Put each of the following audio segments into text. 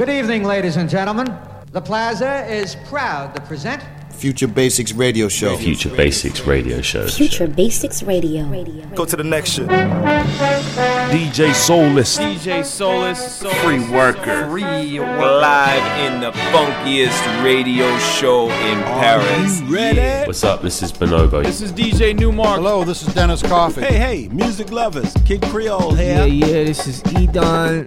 Good evening, ladies and gentlemen. The Plaza is proud to present Future Basics Radio Show. Future Basics Radio Show. Future Basics Radio. Go to the next shit. DJ Soulless. DJ Soulless. Free worker. Free worker. Live in the funkiest radio show in Paris. ready? What's up? This is Bonobo. This is DJ Newmark. Hello, this is Dennis Coffey. Hey, hey, music lovers. Kid Creole here. Yeah, yeah, this is Edon.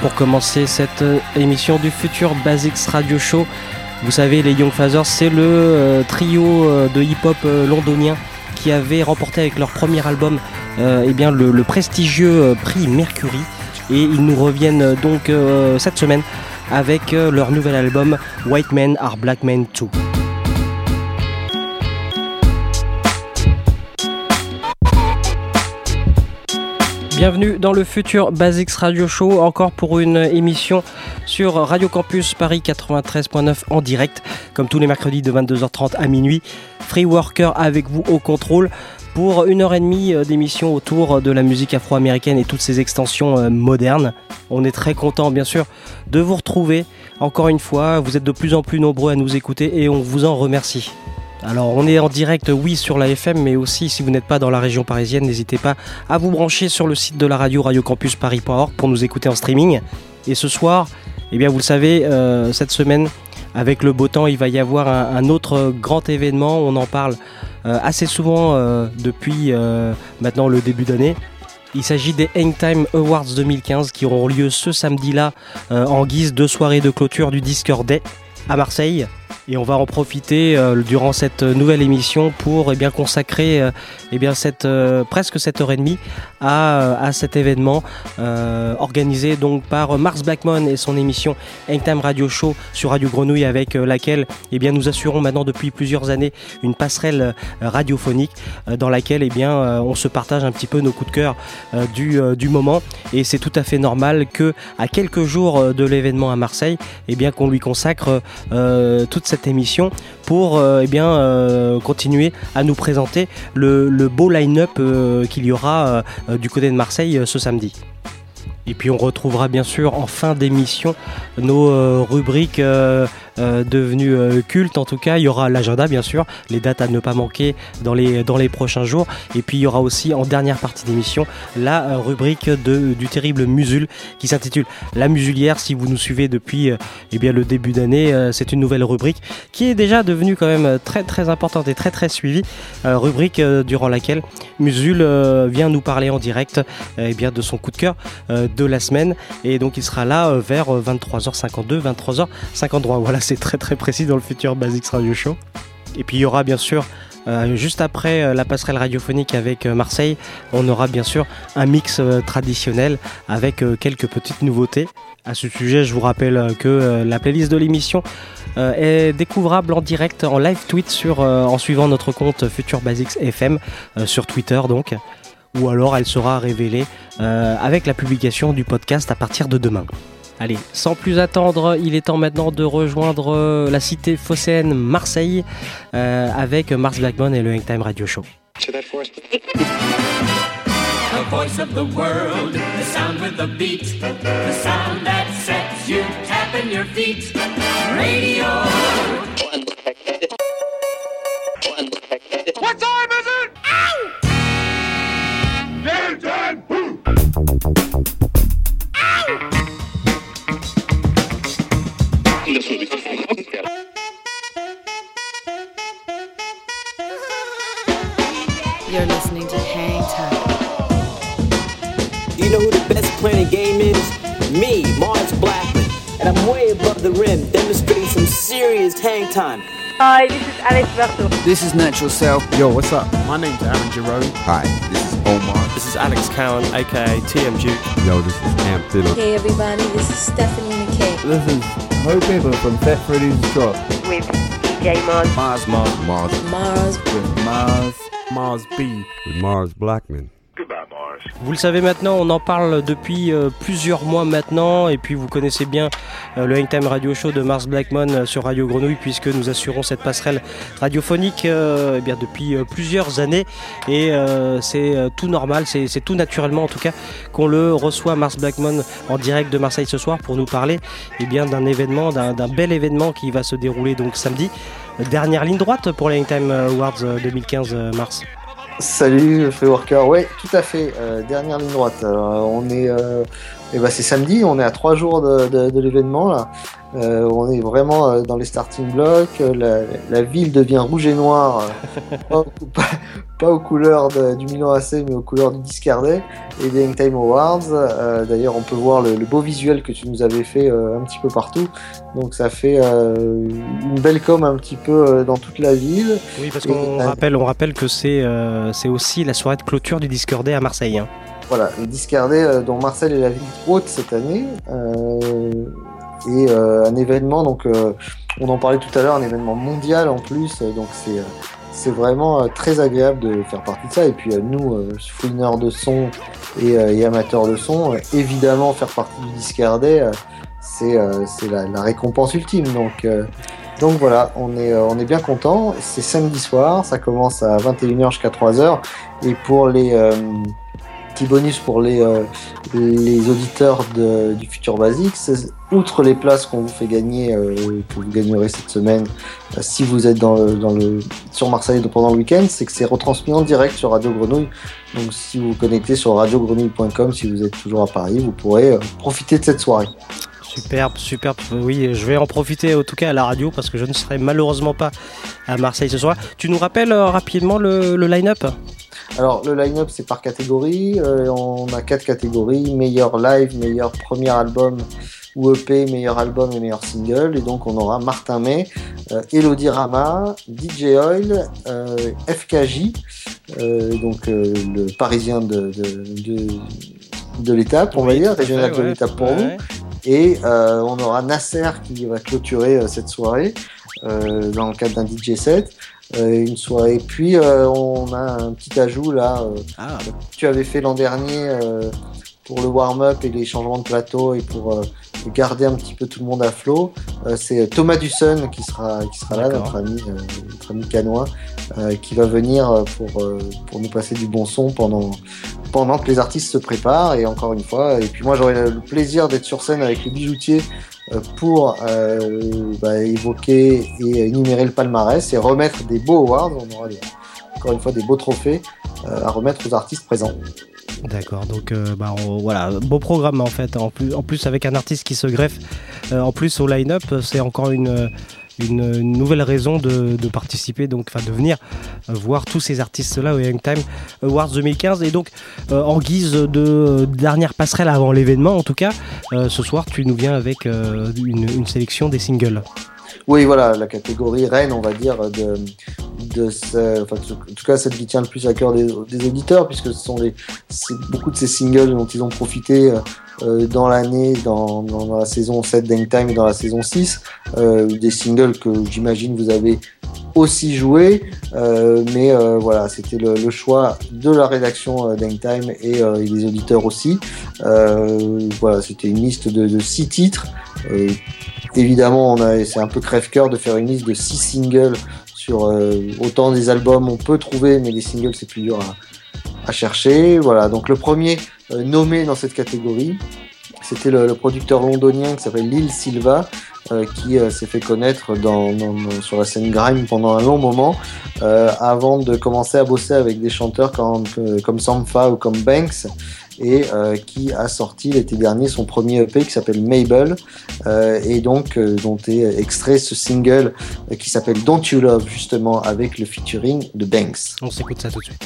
Pour commencer cette euh, émission du futur Basics Radio Show. Vous savez, les Young Fathers, c'est le euh, trio euh, de hip-hop londonien qui avait remporté avec leur premier album eh bien, le, prestigieux prix Mercury. Et ils nous reviennent donc cette semaine avec leur nouvel album White Men Are Black Men Too. Bienvenue dans le futur Basics Radio Show, encore pour une émission sur Radio Campus Paris 93.9 en direct, comme tous les mercredis de 22h30 à minuit. Free Worker avec vous au contrôle pour une heure et demie euh, d'émission autour de la musique afro-américaine et toutes ses extensions euh, modernes. On est très content bien sûr de vous retrouver encore une fois. Vous êtes de plus en plus nombreux à nous écouter et on vous en remercie. Alors on est en direct oui sur la FM mais aussi si vous n'êtes pas dans la région parisienne n'hésitez pas à vous brancher sur le site de la radio radiocampusparis.org pour nous écouter en streaming. Et ce soir, eh bien vous le savez, euh, cette semaine avec le beau temps il va y avoir un, autre grand événement, on en parle euh, assez souvent euh, depuis maintenant le début d'année. Il s'agit des Hangtime Awards 2015 qui auront lieu ce samedi-là en guise de soirée de clôture du Discord Day à Marseille. Et on va en profiter euh, durant cette nouvelle émission pour eh bien, consacrer euh, eh cette, euh, presque cette heure et demie à, à cet événement organisé par Mars Blackmon et son émission Hangtime Radio Show sur Radio Grenouille avec laquelle eh bien, nous assurons maintenant depuis plusieurs années une passerelle radiophonique dans laquelle eh bien, on se partage un petit peu nos coups de cœur du, du moment. Et c'est tout à fait normal que à quelques jours de l'événement à Marseille eh qu'on lui consacre toute cette émission pour euh, eh bien, euh, continuer à nous présenter le, le beau line-up euh, qu'il y aura du côté de Marseille ce samedi. Et puis on retrouvera bien sûr en fin d'émission nos euh, rubriques euh, euh, devenues cultes. En tout cas, il y aura l'agenda bien sûr, les dates à ne pas manquer dans les, dans les prochains jours. Et puis il y aura aussi en dernière partie d'émission la rubrique de, du terrible Musul qui s'intitule La Musulière. Si vous nous suivez depuis eh bien, le début d'année, c'est une nouvelle rubrique qui est déjà devenue quand même très très importante et très très suivie. Rubrique durant laquelle Musul vient nous parler en direct eh bien, de son coup de cœur de la semaine. Et donc il sera là euh, vers euh, 23h52, 23h53. Voilà, c'est très très précis dans le futur Basics Radio Show. Et puis il y aura bien sûr, euh, juste après euh, la passerelle radiophonique avec euh, Marseille, on aura bien sûr un mix euh, traditionnel avec euh, quelques petites nouveautés. À ce sujet, je vous rappelle euh, que euh, la playlist de l'émission euh, est découvrable en direct, en live tweet sur, euh, en suivant notre compte Future Basics FM euh, sur Twitter donc. Ou alors elle sera révélée euh, avec la publication du podcast à partir de demain. Allez, sans plus attendre, il est temps maintenant de rejoindre euh, la cité phocéenne Marseille euh, avec Mars Blackmon et le Hangtime Radio Show. The voice of the world, the sound with the beat, the sound that sets you tapping your feet. Radio. What time is it? You're listening to Hang Time. You know who the best playing game is? Me, Mars Blackman. And I'm way above the rim, demonstrating some serious hang time. Hi, this is Alex Russell. This is Natural Self. Yo, what's up? My name's Aaron Jerome. Hi, this is Omar. This is Alex Cowan, aka TM Duke. Yo, this is Amp Fiddle. Hey everybody, this is Stephanie McKay. This is Hope Ever from Fat Freddy's Drop. With DJ Mars. Mars, Mars, Mars. Mars. With Mars. Mars B. With Mars Blackman. Vous le savez maintenant, on en parle depuis euh, plusieurs mois maintenant, et puis vous connaissez bien euh, le Hangtime Radio Show de Mars Blackmon euh, sur Radio Grenouille, puisque nous assurons cette passerelle radiophonique eh depuis plusieurs années, et c'est tout normal, c'est tout naturellement en tout cas qu'on le reçoit Mars Blackmon en direct de Marseille ce soir pour nous parler eh bien d'un événement, d'un bel événement qui va se dérouler donc samedi. Dernière ligne droite pour les Hangtime Awards euh, 2015 euh, Mars. Salut Freeworker, ouais, tout à fait. Euh, dernière ligne droite. Alors, on est, euh, eh ben, c'est samedi, on est à trois jours de, de- de l'événement là. Euh, on est vraiment euh, dans les starting blocks. euh, La, la ville devient rouge et noir, pas, aux- pas- pas aux couleurs de- du Milan AC, mais aux couleurs du Discardet et des Hangtime Awards. Euh, D'ailleurs, on peut voir le, le beau visuel que tu nous avais fait euh, un petit peu partout. Donc ça fait une belle com un petit peu dans toute la ville. Oui, parce qu'on rappelle, on rappelle que c'est c'est aussi la soirée de clôture du Discordet à Marseille. hein. Voilà, le Discardet dont Marcel est la ville haute cette année. euh, et euh, un événement, donc euh, on en parlait tout à l'heure, un événement mondial en plus. donc c'est euh, c'est vraiment très agréable de faire partie de ça. Et puis nous, fouineurs de son et, et amateurs de son, évidemment faire partie du Discardet, c'est la, la récompense ultime. Donc donc voilà, on est, on est bien content. C'est samedi soir, ça commence à 21h jusqu'à 3h. Et pour les petits bonus pour les, euh, les auditeurs de- du Futur Basique, outre les places qu'on vous fait gagner, euh, que vous gagnerez cette semaine, euh, si vous êtes dans le, dans le, sur Marseille pendant le week-end, c'est que c'est retransmis en direct sur Radio Grenouille. Donc si vous vous connectez sur radiogrenouille.com, si vous êtes toujours à Paris, vous pourrez euh, profiter de cette soirée. Superbe, superbe. Oui, je vais en profiter en tout cas à la radio parce que je ne serai malheureusement pas à Marseille ce soir. Tu nous rappelles euh, rapidement le, le line-up? Alors le line-up c'est par catégorie, Euh, on a quatre catégories, meilleur live, meilleur premier album ou EP, meilleur album et meilleur single. Et donc on aura Martin May, euh, Elodie Rama, DJ Oil, euh, FKJ, donc le parisien de, de, de, de l'étape, on va dire, régional de l'étape pour nous. Et euh, on aura Nasser qui va clôturer euh, cette soirée euh, dans le cadre d'un DJ set. Euh, une soirée. Puis euh, on a un petit ajout là. euh, que Tu avais fait l'an dernier euh, pour le warm-up et les changements de plateau et pour garder un petit peu tout le monde à flot. Euh, C'est Thomas Dusson qui sera, qui sera là, notre ami, euh, notre ami canois, euh, qui va venir euh, pour, euh, pour nous passer du bon son pendant, pendant que les artistes se préparent. Et encore une fois, et puis moi j'aurai le plaisir d'être sur scène avec le bijoutier euh, pour euh, bah, évoquer et énumérer le palmarès et remettre des beaux awards. On aura des- encore une fois des beaux trophées euh, à remettre aux artistes présents. D'accord, donc euh, bah, voilà, beau programme en fait. En plus, avec un artiste qui se greffe euh, en plus au line-up, c'est encore une, nouvelle raison de, participer, donc enfin de venir voir tous ces artistes-là au Young Time Awards 2015. Et donc euh, en guise de dernière passerelle avant l'événement, en tout cas, ce soir tu nous viens avec une sélection des singles. Oui, voilà, la catégorie reine, on va dire, de, ce- en tout cas, celle qui tient le plus à cœur des, auditeurs, puisque ce sont beaucoup de ces singles dont ils ont profité euh, dans l'année, dans, la saison 7 d'Hangtime et dans la saison 6, euh, des singles que j'imagine vous avez aussi joué, euh, mais voilà, c'était le, choix de la rédaction d'Hangtime et, et des auditeurs aussi. Voilà, c'était une liste de six titres. Évidemment, on a, c'est un peu crève-cœur de faire une liste de six singles sur euh, autant des albums on peut trouver, mais les singles c'est plus dur à, chercher. Voilà, donc le premier euh, nommé dans cette catégorie, c'était le, producteur londonien qui s'appelle Lil Silva, euh, qui s'est fait connaître dans, sur la scène grime pendant un long moment, avant de commencer à bosser avec des chanteurs comme, comme ou comme Banks, et euh, qui a sorti l'été dernier son premier EP qui s'appelle Mabel, euh, et donc euh, dont est extrait ce single qui s'appelle Don't You Love, justement avec le featuring de Banks. On s'écoute ça tout de suite.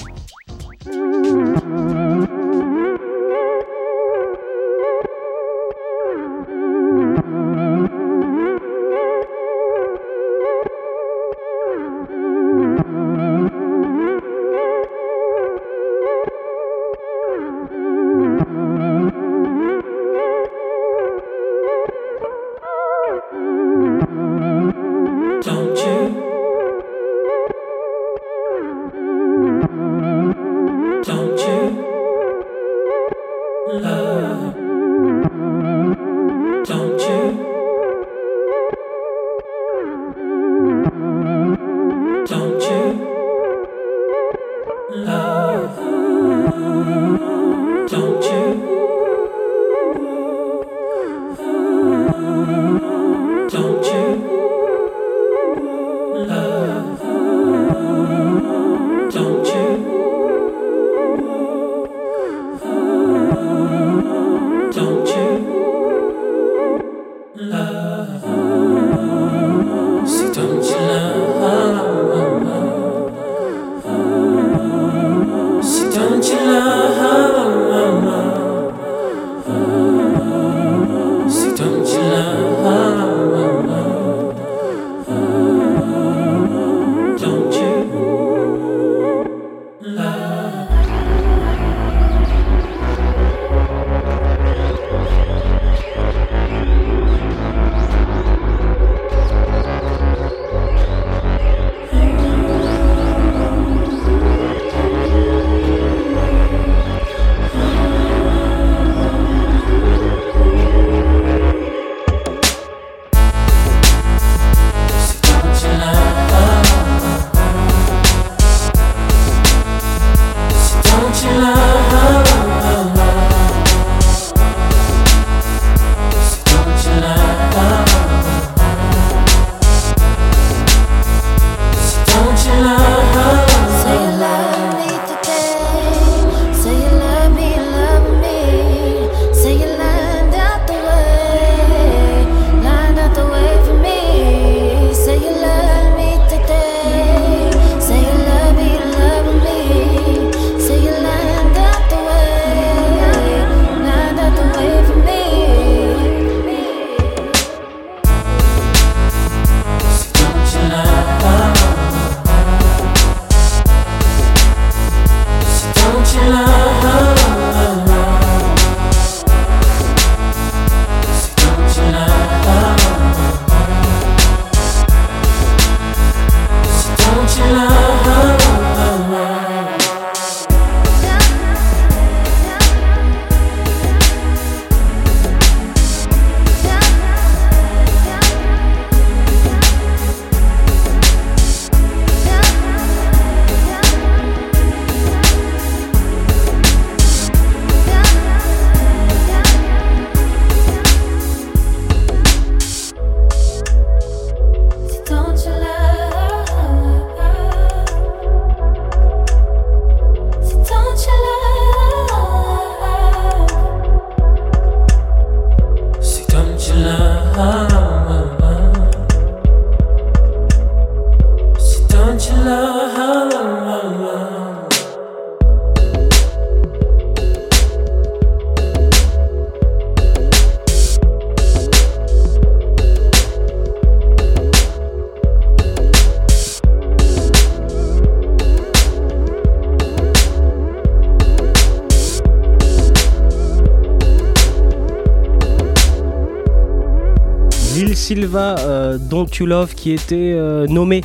Euh, Don't You Love, qui était euh, nommé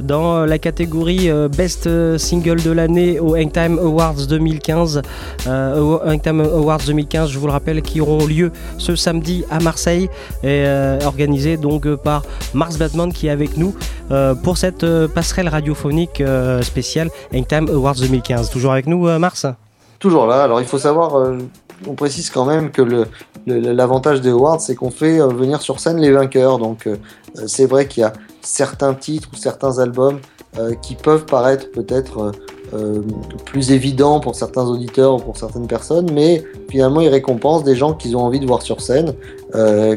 dans la catégorie euh, Best Single de l'année au Hangtime Awards 2015. Euh, Hangtime Awards 2015, je vous le rappelle, qui auront lieu ce samedi à Marseille et euh, organisé donc euh, par Mars Batman qui est avec nous euh, pour cette euh, passerelle radiophonique euh, spéciale Hangtime Awards 2015. Toujours avec nous, euh, Mars? Toujours là. Alors il faut savoir, euh, on précise quand même que le- l'avantage des awards, c'est qu'on fait euh, venir sur scène les vainqueurs. Donc euh, euh, c'est vrai qu'il y a certains titres ou certains albums qui peuvent paraître peut-être plus évidents pour certains auditeurs ou pour certaines personnes, mais finalement ils récompensent des gens qu'ils ont envie de voir sur scène,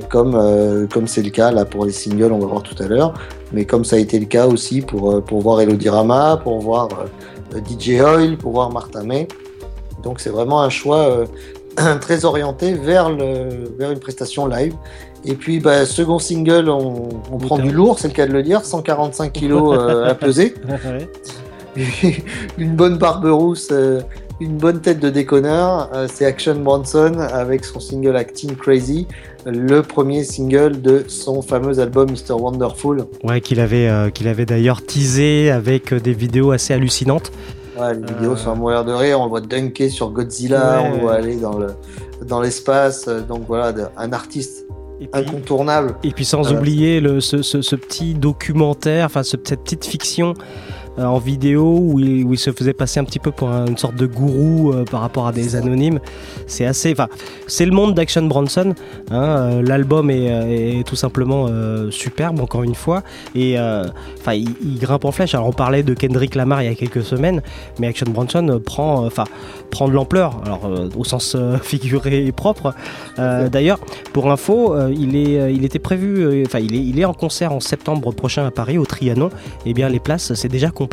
comme comme c'est le cas là pour les singles, on va voir tout à l'heure, mais comme ça a été le cas aussi pour pour voir Elodie Rama, pour voir DJ Oil, pour voir Martha May. Donc c'est vraiment un choix très orienté vers, le, vers une prestation live. Et puis bah, second single, on, on prend du lourd, c'est le cas de le dire, 145 kilos euh, à peser, une bonne barbe rousse, euh, une bonne tête de déconneur. euh, c'est Action Bronson avec son single Acting Crazy, le premier single de son fameux album Mr. Wonderful. Ouais, qu'il avait, qu'il avait d'ailleurs teasé avec des vidéos assez hallucinantes. Ouais, les vidéos sont à mourir de rire. On le voit dunker sur Godzilla, Ouais. on le voit aller dans le dans l'espace. euh, Donc voilà, un artiste incontournable. Et puis sans Euh, oublier le, ce, ce- ce petit documentaire, enfin ce- cette petite fiction euh, en vidéo où il, où il se faisait passer un petit peu pour un- une sorte de gourou euh, par rapport à des anonymes. C'est assez, enfin c'est le monde d'Action Bronson. hein, euh, L'album est, euh, est tout simplement euh, superbe encore une fois et euh, enfin il, il grimpe en flèche. Alors on parlait de Kendrick Lamar il y a quelques semaines, mais Action Bronson euh, prend, euh, enfin prend de l'ampleur. Alors euh, au sens euh, figuré et propre. Euh, D'ailleurs, pour info, euh, il, est, euh, il était prévu, euh, enfin il, est, il est en concert en septembre prochain à Paris, au Trianon. Et bien les places, c'est déjà complet.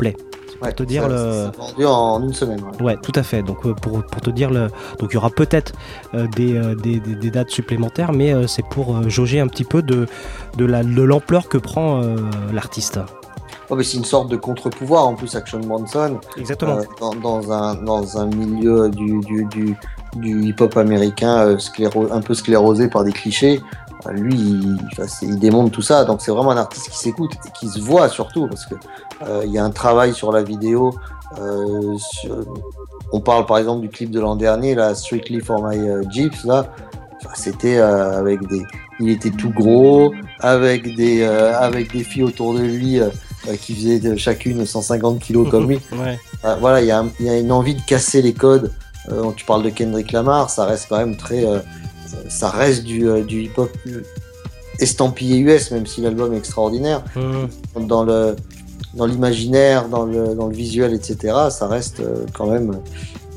Ouais, pour te dire ça- le. ça vendu en une semaine. ouais. Ouais, tout à fait. Donc euh, pour, pour te dire le, donc il y aura peut-être euh, des, euh, des, des- des dates supplémentaires, mais euh, c'est pour jauger un petit peu de de la de l'ampleur que prend l'artiste. Oh, mais c'est une sorte de contre-pouvoir en plus, Action Bronson. Exactement. Dans, dans un, dans un milieu du, du, du, du hip-hop américain scléro- un peu sclérosé par des clichés. Lui, il, démonte tout ça, donc c'est vraiment un artiste qui s'écoute et qui se voit surtout, parce que euh, il y a un travail sur la vidéo. euh, sur- on parle par exemple du clip de l'an dernier, là, Strictly for My euh, Jeeps, là, Enfin, c'était euh, avec des, il était tout gros, avec des, avec des filles autour de lui qui faisaient chacune 150 kilos comme lui. Ouais. Voilà, il y, a il y a une envie de casser les codes. Tu parles de Kendrick Lamar, ça reste quand même très, ça reste du, euh, du hip-hop euh, estampillé US, même si l'album est extraordinaire. Mmh. Dans le, dans l'imaginaire, dans le, dans le visuel, etc. Ça reste euh, quand même.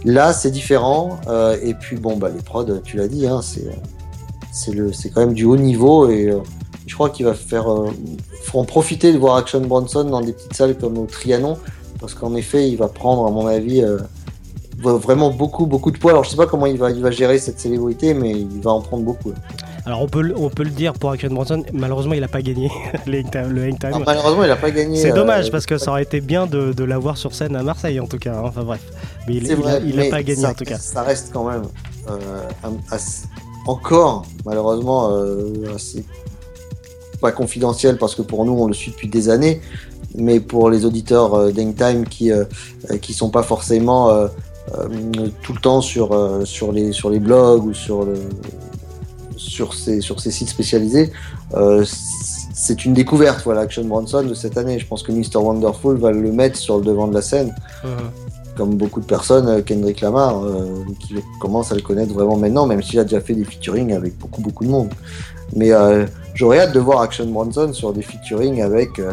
Là, c'est différent. euh, et puis bon, bah les prods, tu l'as dit, hein, c'est, c'est le, c'est quand même du haut niveau et euh, je crois qu'il va faire, euh, en profiter de voir Action Bronson dans des petites salles comme au Trianon, parce qu'en effet, il va prendre, à mon avis, euh, vraiment beaucoup, beaucoup de poids. Alors, je sais pas comment il va, il va gérer cette célébrité, mais il va en prendre beaucoup. Alors on peut, le- on peut le dire pour Action Bronson, malheureusement il n'a pas gagné le hangtime. Ah, malheureusement, il a pas gagné, C'est euh, dommage parce que ça aurait été bien de, de l'avoir sur scène à Marseille en tout cas. hein. Enfin bref, mais il n'a pas gagné ça, en tout cas. Ça reste quand même euh, assez- encore, malheureusement, euh, assez pas confidentiel parce que pour nous, on le suit depuis des années, mais pour les auditeurs euh, d'Hangtime qui euh, euh, qui sont pas forcément euh, euh, tout le temps sur euh, sur les sur les blogs ou sur le sur ces sur ces sites spécialisés. euh, c'est une découverte, voilà, Action Bronson de cette année. Je pense que Mr. Wonderful va le mettre sur le devant de la scène comme beaucoup de personnes, euh, Kendrick Lamar, euh, qui commence à le connaître vraiment maintenant, même s'il a déjà fait des featuring avec beaucoup, beaucoup de monde. Mais euh, j'aurais hâte de voir Action Bronson sur des featuring avec, euh,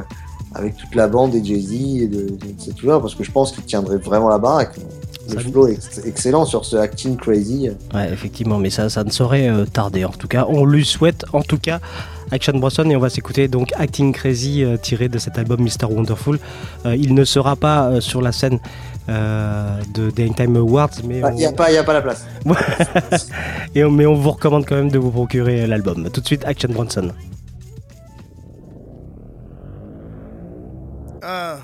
avec toute la bande et Jay-Z et de, de ces trucs-là, parce que je pense qu'il tiendrait vraiment la baraque. Le flow est ex- excellent sur ce Acting Crazy. Ouais, effectivement, mais ça, ça ne saurait euh, tarder. En tout cas, on lui souhaite, en tout cas, Action Bronson, et on va s'écouter donc Acting Crazy euh, tiré de cet album Mr. Wonderful. Euh, il ne sera pas euh, sur la scène euh, de des Hangtime Awards, mais Il n'y a, pas- y a pas la place. et on- mais on vous recommande quand même de vous procurer l'album. Tout de suite, Action Bronson. Uh.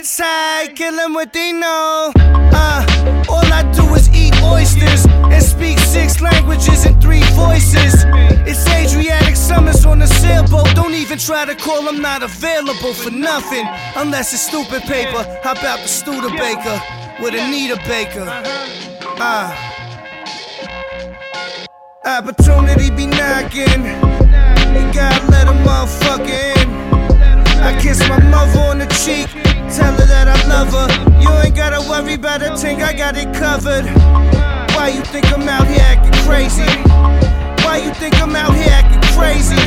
Head side, kill 'em what they know. Uh, all I do is eat oysters and speak six languages and three voices. It's Adriatic Summers on a sailboat. Don't even try to call, I'm not available for nothing. Unless it's stupid paper. How about the Studebaker with Anita Baker? Uh. Opportunity be knocking. You gotta let a motherfucker in. I kiss my mother on the cheek. Tell her that I love her. You ain't gotta worry about a thing, I got it covered. Why you think I'm out here acting crazy? Why you think I'm out here acting crazy?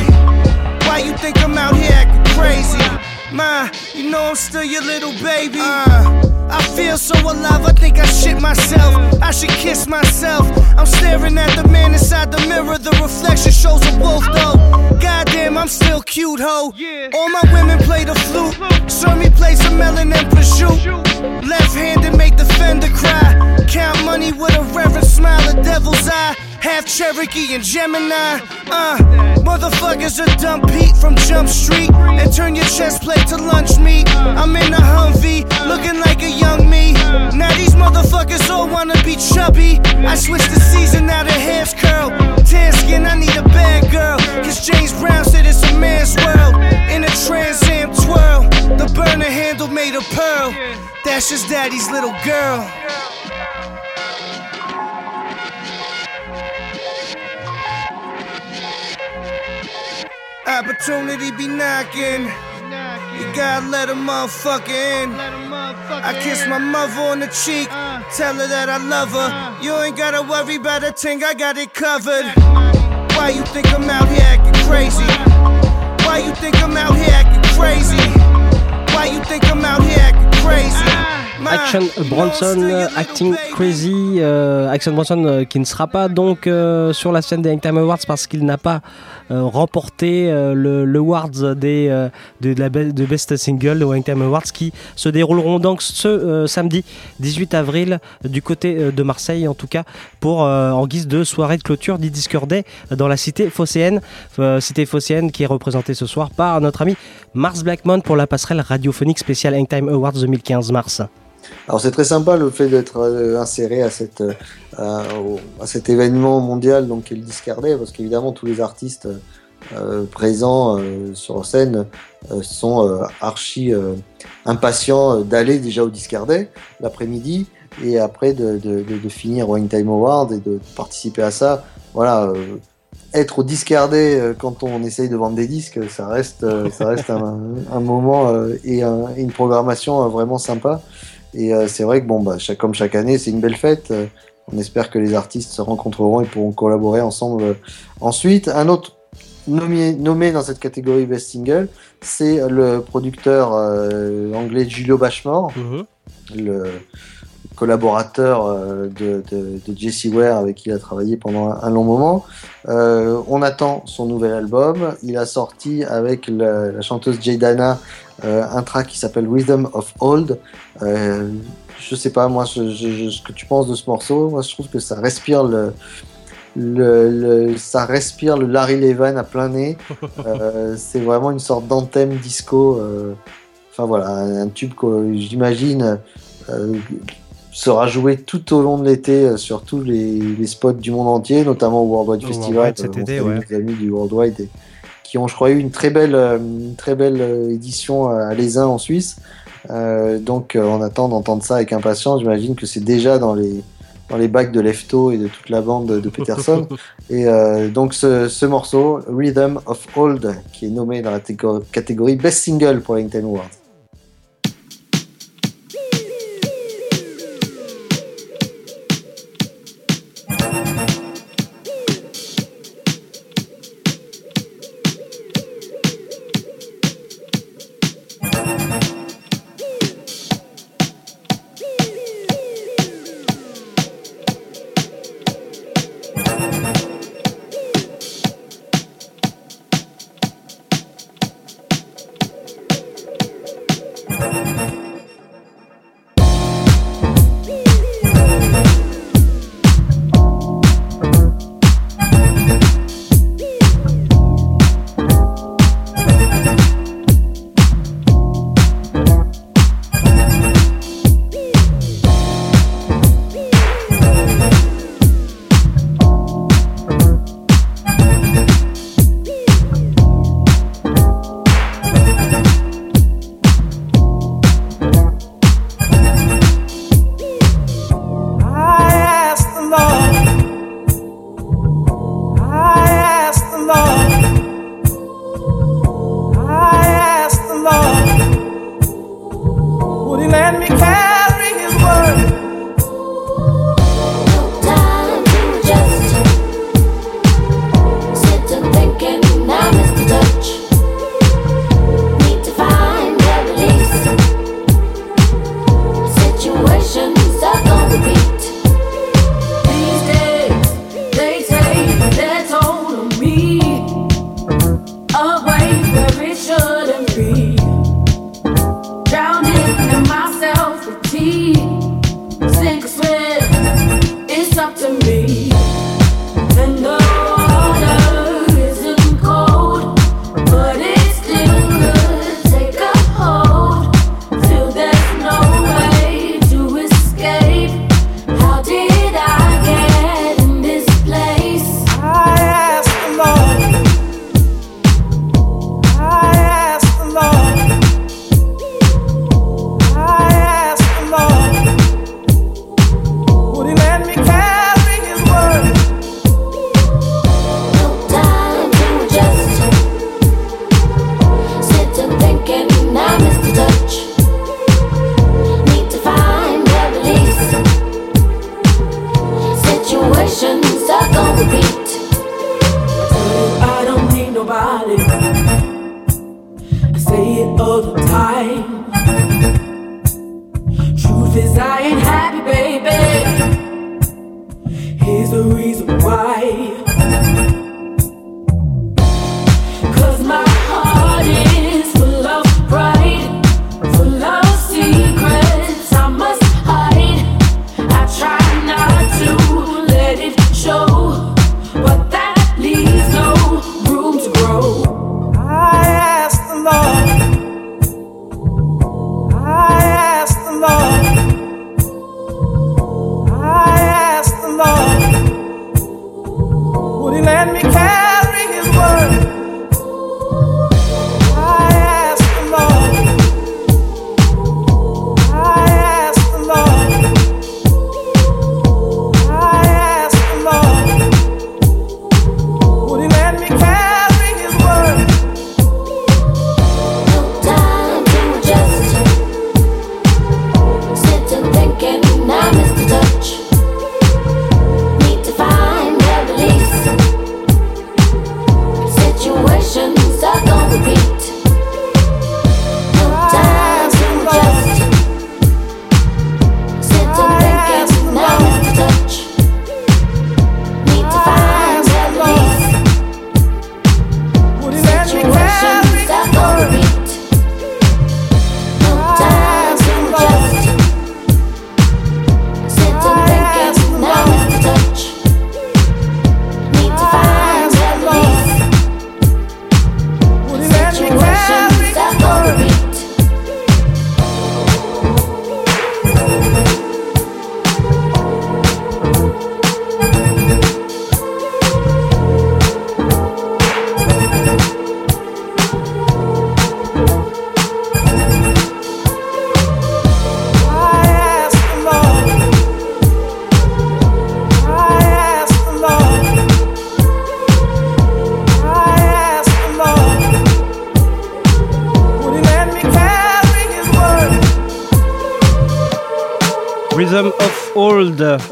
Why you think I'm out here acting crazy? Ma, you know I'm still your little baby. Uh, I feel so alive, I think I shit myself. I should kiss myself. I'm staring at the man inside the mirror. The reflection shows a wolf, though. Goddamn, I'm still cute, ho. All my women play the flute. Serve me play some melon and prosciutto. Left handed make the fender cry. Count money with a reverent smile, a devil's eye. Half Cherokee and Gemini. Uh, motherfuckers are dump Pete from Jump Street. And turn your chest plate to lunch meat. I'm in a Humvee, looking like a young me. Now these motherfuckers all wanna be chubby. I switched the season, now their hair's curl. Tan skin, I need a bad girl. Cause James Brown said it's a man's world. In a Trans Am twirl, the burner handle made of pearl. That's just daddy's little girl. Opportunity be knocking. You gotta let a motherfucker in. I kiss my mother on the cheek. Tell her that I love her. You ain't gotta worry about a thing, I got it covered. Why you think I'm out here acting crazy? Why you think I'm out here acting crazy? Why you think I'm out here acting crazy? Action Bronson Acting Crazy. euh, Action Bronson euh, qui ne sera pas donc euh, sur la scène des Hangtime Awards parce qu'il n'a pas euh, remporté euh, le, le des, euh, de, de la de Best Single, le Hangtime Awards qui se dérouleront donc ce euh, samedi 18 avril du côté euh, de Marseille en tout cas pour euh, en guise de soirée de clôture du Discord Day dans la cité phocéenne. Euh, cité phocéenne qui est représentée ce soir par notre ami Mars Blackmon pour la passerelle radiophonique spéciale Hangtime Awards 2015 mars. Alors c'est très sympa le fait d'être euh, inséré à, cette, euh, à, cet événement mondial donc est le Discardé parce qu'évidemment tous les artistes euh, présents sur scène sont archi impatients d'aller déjà au Discardé l'après-midi et après de, de, finir au Time Award et de participer à ça. Voilà, être au Discardé quand on essaye de vendre des disques, ça reste, ça reste un, moment et, un- et une programmation vraiment sympa. Et euh, c'est vrai que bon, bah, chaque, comme chaque année, c'est une belle fête. Euh, on espère que les artistes se rencontreront et pourront collaborer ensemble. euh, Ensuite, un autre nommé, nommé dans cette catégorie Best Single, c'est le producteur euh, anglais Julio Bashmore, le collaborateur euh, de, de, de Jesse Ware avec qui il a travaillé pendant un, un long moment. Euh, on attend son nouvel album. Il a sorti avec la, la chanteuse Jadana euh, un track qui s'appelle Wisdom of Old. Euh, je sais pas, moi, je, je- je- ce que tu penses de ce morceau, moi, je trouve que ça respire le, le, le- ça respire le Larry Levan à plein nez. Euh, c'est vraiment une sorte d'anthème disco. euh, Enfin voilà, un, un tube que j'imagine euh, sera joué tout au long de l'été euh, sur tous les, les spots du monde entier, notamment au Worldwide Festival. Worldwide cet Euh, été, ouais. nos amis du Worldwide et, qui ont, je crois, eu une très belle, euh, très belle euh, édition euh, à Lesens en Suisse. Donc, on attend d'entendre ça avec impatience. J'imagine que c'est déjà dans les, dans les bacs de Lefto et de toute la bande de Peterson. et donc, ce, morceau, Rhythm of Old, qui est nommé dans la catégorie Best Single pour la Nintendo Awards.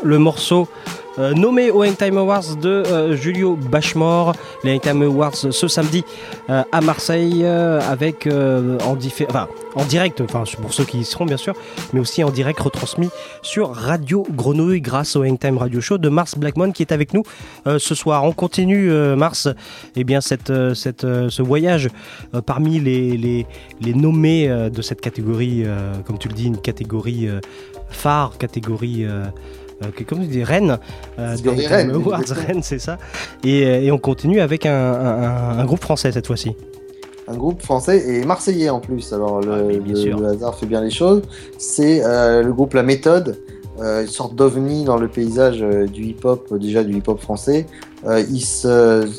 Le morceau euh, nommé aux Hangtime Awards de euh, Julio Bachemore. Les Hangtime Awards ce samedi euh, à Marseille avec en, en direct, enfin pour ceux qui y seront bien sûr, mais aussi en direct retransmis sur Radio Grenouille grâce au Hangtime Radio Show de Mars Blackmon qui est avec nous ce soir. On continue Mars, et bien ce voyage parmi les, nommés de cette catégorie, comme tu le dis, une catégorie phare, catégorie comme tu dis, reine, euh, des Awards, exactement. reine, c'est ça. Et, euh, et on continue avec un, un- un groupe français cette fois-ci. un groupe français et marseillais en plus. Alors le, le hasard fait bien les choses. C'est euh, le groupe La Méthode, euh, une sorte d'ovni dans le paysage euh, du hip-hop, euh, déjà du hip-hop français. Euh,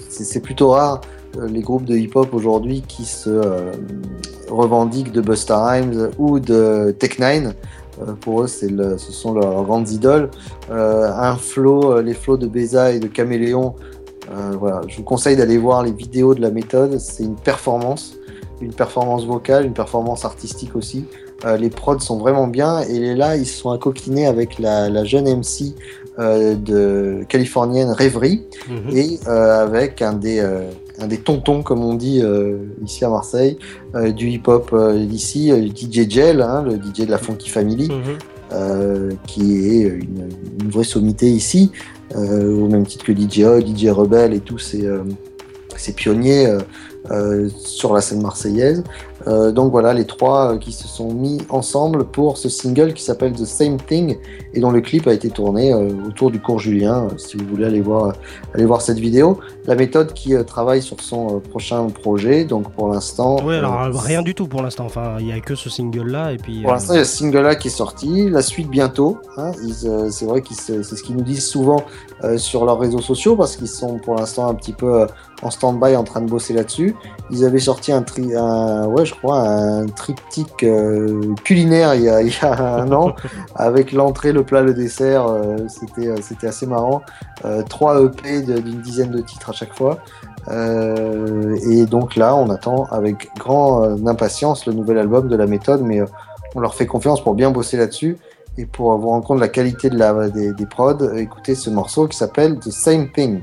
c'est plutôt rare euh, les groupes de hip-hop aujourd'hui qui se euh, revendiquent de Busta Rhymes ou de Tech Nine. Euh, pour eux, le, ce sont leurs grandes idoles. Euh, un flow, euh, les flows de Beza et de Caméléon voilà, je vous conseille d'aller voir les vidéos de la méthode. C'est une performance, une performance vocale, une performance artistique aussi. Les prods sont vraiment bien et là ils se sont accoquinés avec la, la jeune MC de californienne Rêverie et euh, avec un des euh, des tontons comme on dit euh, ici à Marseille. Euh, du hip hop d'ici, euh, DJ Gel, hein, le DJ de la Funky Family euh, qui est une, une vraie sommité ici, au même titre que DJ O, DJ Rebel et tous ces, ces pionniers sur la scène marseillaise. Donc voilà, les trois qui se sont mis ensemble pour ce single qui s'appelle The Same Thing et dont le clip a été tourné euh, autour du cours Julien. Euh, si vous voulez aller voir, aller voir cette vidéo. La méthode qui euh, travaille sur son prochain projet. Donc pour l'instant, Oui, alors rien du tout pour l'instant. Enfin, il n'y a que ce single-là et puis. pour euh, l'instant, il y a ce single-là qui est sorti, la suite bientôt. hein. C'est vrai que c'est ce qu'ils nous disent souvent sur leurs réseaux sociaux parce qu'ils sont pour l'instant un petit peu en stand-by en train de bosser là-dessus. Ils avaient sorti un, tri, un ouais, je crois, un triptyque euh, culinaire il y, a, il y a un an avec l'entrée, le plat, le dessert. euh, c'était, euh, c'était assez marrant. Euh, trois EP d'une dizaine de titres à chaque fois. Et donc là, on attend avec grande impatience le nouvel album de la méthode, mais on leur fait confiance pour bien bosser là-dessus. Et pour vous rendre compte la qualité de la, des, des prods, écoutez ce morceau qui s'appelle The Same Thing.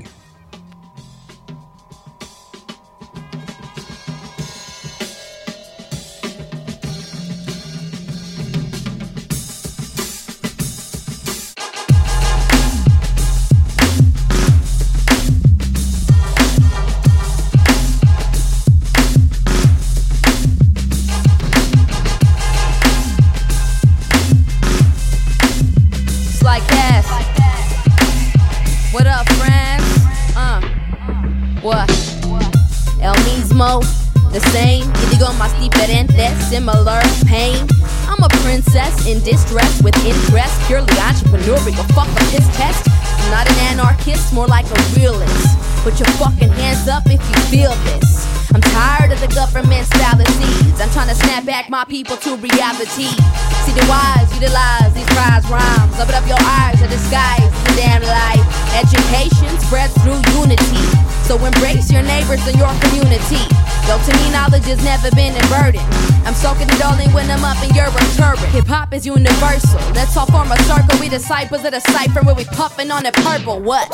Disciples of the cipher where we puffin' on the purple. What?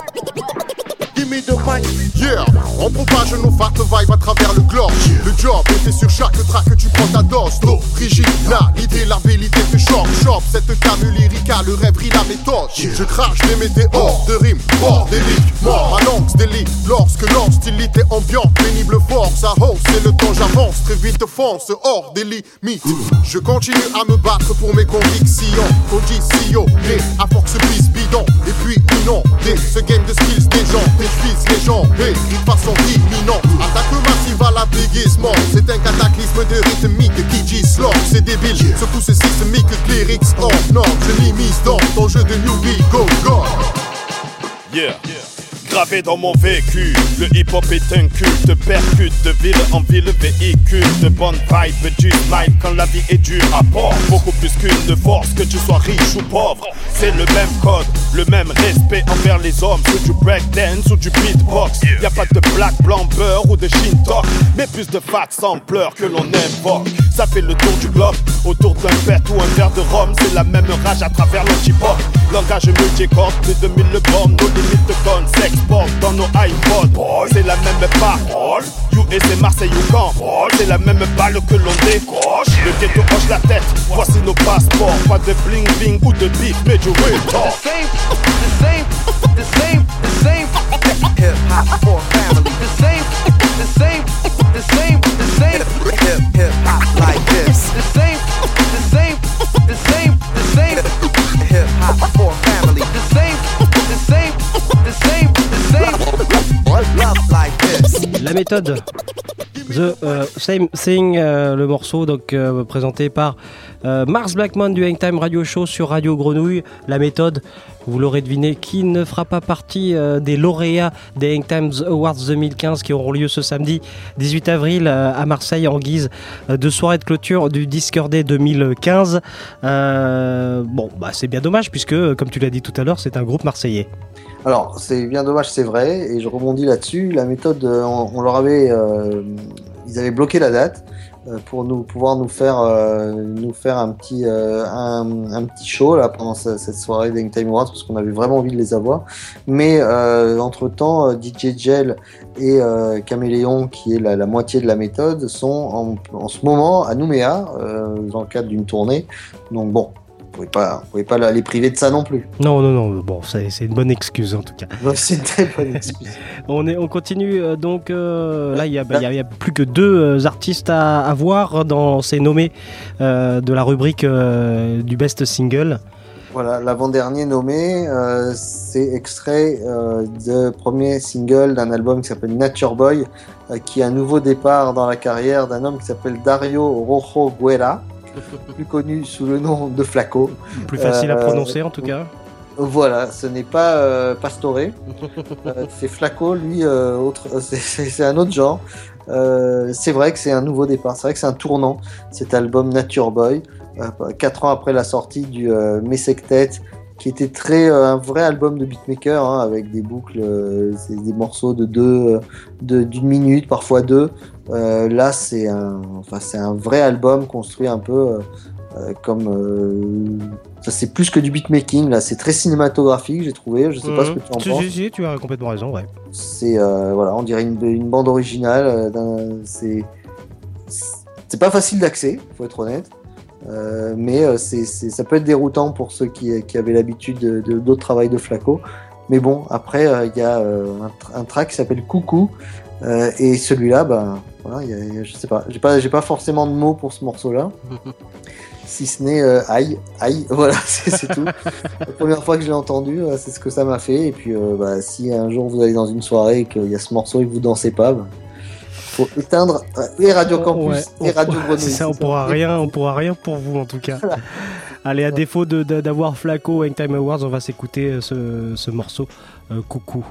Give me the mic, yeah. On propage nos fat vibes à travers le globe. Le job est fait sur chaque track que tu prends ta dose L'originalité, l'habilité te choque Chope cette came lyrica, le rêve rit la méthode. Je crache des météores de rimes bordéliques Mort, ma langue se délie Lorsque l'hostilité ambiante pénible force À hausse et le temps j'avance Très vite fonce hors des limites. Je continue à me battre pour mes convictions. Conditions, mais à force bis bidon. Et puis inondé ce game de skills des gens Défise les gens, et de façon imminente Attaque massive à l'appéguissement C'est un cataclysme de rythmique qui gislore C'est débile, ce coup c'est systémique Lyrics hors norme, je m'immisce dans ton jeu de newbie Go, go Yeah. Dans mon vécu, le hip-hop est un culte, percute de ville en ville, véhicule de bonne vibe, du smile quand la vie est dure à bord. Beaucoup plus que aucune force, que tu sois riche ou pauvre. C'est le même code, le même respect envers les hommes. Sous du breakdance ou du beatbox. Y a pas de black, blanc, beurre ou de shin talk, mais plus de fat sans pleurs que l'on invoque. Ça fait le tour du globe, autour d'un pet ou un verre de rhum. C'est la même rage à travers l'anti-pop. Langage multicorde, plus de 1000 bornes. Nos limites de s'exportent dans nos iPods. C'est la même parole. You et c'est Marseille ou Caen. C'est la même balle que l'on décroche. Le ghetto hoche la tête, voici nos passeports. Pas de bling bling ou de beef, mais du real talk. The same, the same, the same, the same. Hip hop for family. The same, the same, the same, the same. Hip hip hop like this. The same, the same, the same, the same. Hip hop for family. The same, the same, the same, the same. Love like this? La méthode. The euh, Same Thing, euh, le morceau donc euh, présenté par euh, Mars Blackmon du Hangtime Radio Show sur Radio Grenouille. La méthode, vous l'aurez deviné, qui ne fera pas partie euh, des lauréats des Hangtime Awards 2015 qui auront lieu ce samedi 18 avril euh, à Marseille en guise euh, de soirée de clôture du Discord Day 2015. Euh, bon, bah c'est bien dommage puisque, comme tu l'as dit tout à l'heure, c'est un groupe marseillais. Alors, c'est bien dommage, c'est vrai, et je rebondis là-dessus. La méthode, on, on leur avait, ils avaient bloqué la date pour nous pouvoir nous faire, euh, nous faire un petit, euh, un, petit show là pendant ce- cette soirée des Time Awards parce qu'on avait vraiment envie de les avoir. Mais euh, entre temps, DJ Gel et euh, Caméléon, qui est la, moitié de la méthode, sont en, en ce moment à Nouméa euh, dans le cadre d'une tournée. Donc bon, vous pouvez pas, pouvez pas les priver de ça non plus. Non, non, non, bon, c'est une bonne excuse en tout cas. C'est une très bonne excuse. On, est, on continue euh, donc euh, là il y, a- bah, a- plus que deux euh, artistes à, à voir dans ces nommés euh, de la rubrique euh, du best single. Voilà, l'avant-dernier nommé, c'est extrait de premier single d'un album qui s'appelle Nature Boy, qui est un nouveau départ dans la carrière d'un homme qui s'appelle Dario Rojo Guerra, plus connu sous le nom de Flaco. Plus facile à Euh, prononcer en tout cas. Voilà, ce n'est pas euh, Pastore, Euh, c'est Flaco, lui, euh, autre, c'est- un autre genre. C'est vrai que c'est un nouveau départ, c'est vrai que c'est un tournant, cet album Nature Boy, quatre ans après la sortie du Messectet, qui était très euh, un vrai album de beatmaker, hein, avec des boucles, euh, des morceaux de deux, euh, de- d'une minute, parfois deux. Euh, là, c'est un, enfin, c'est un vrai album construit un peu comme ça c'est plus que du beatmaking là c'est très cinématographique j'ai trouvé je sais pas ce que tu en Si, penses si, si, tu as complètement raison, ouais. c'est voilà on dirait une, une bande originale d'un- c'est c'est pas facile d'accès faut être honnête Euh, mais euh, c'est c'est- ça peut être déroutant pour ceux qui, qui avaient l'habitude de de- d'autres travails de Flaco mais bon après euh, il y a un, tr- un track qui s'appelle Coucou et celui-là ben voilà il y a- il y a- je sais pas j'ai pas j'ai pas forcément de mots pour ce morceau là si ce n'est euh, aïe, aïe, voilà, c'est c'est tout. La première fois que je l'ai entendu, c'est ce que ça m'a fait. Et puis, euh, bah, si un jour vous allez dans une soirée et qu'il y a ce morceau et que vous dansez pas, bah, faut éteindre euh, et Radio Campus Ouais, et Radio Grenouille. c'est ça, on pourra rien, on pourra rien pour vous en tout cas. Allez, à défaut de- de- d'avoir Flaco Time Awards, on va s'écouter euh, ce, ce morceau. euh. Coucou,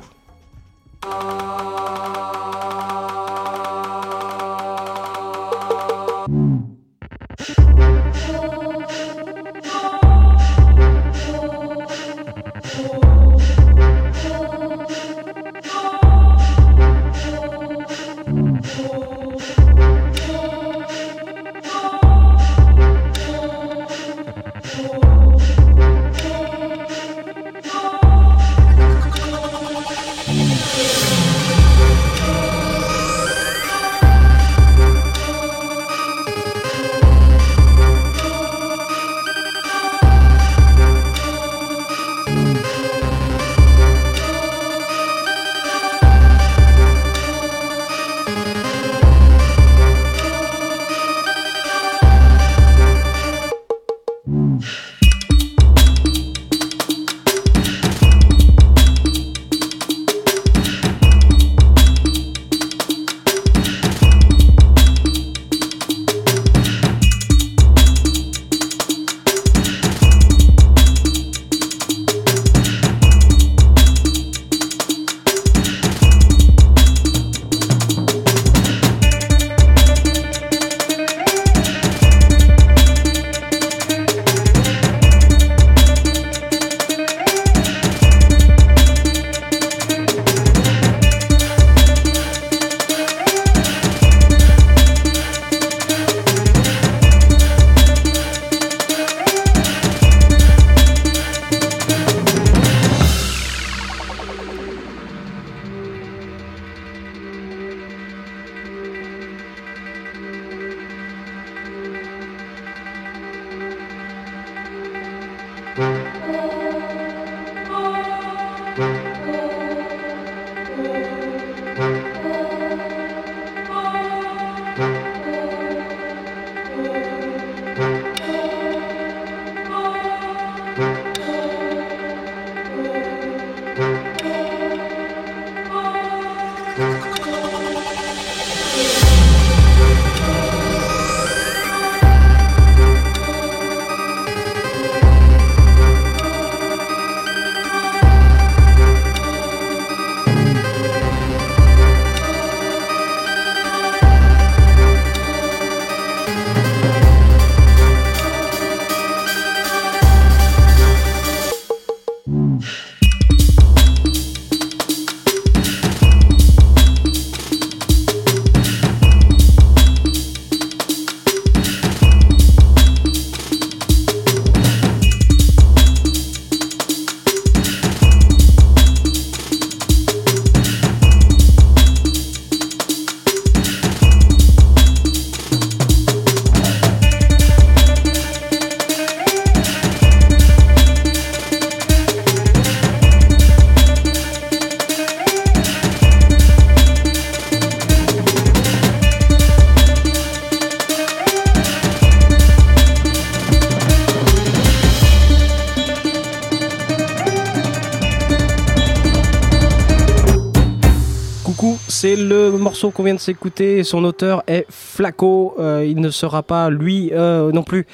morceau qu'on vient de s'écouter. Son auteur est Flaco. Euh, il ne sera pas, lui euh, non plus,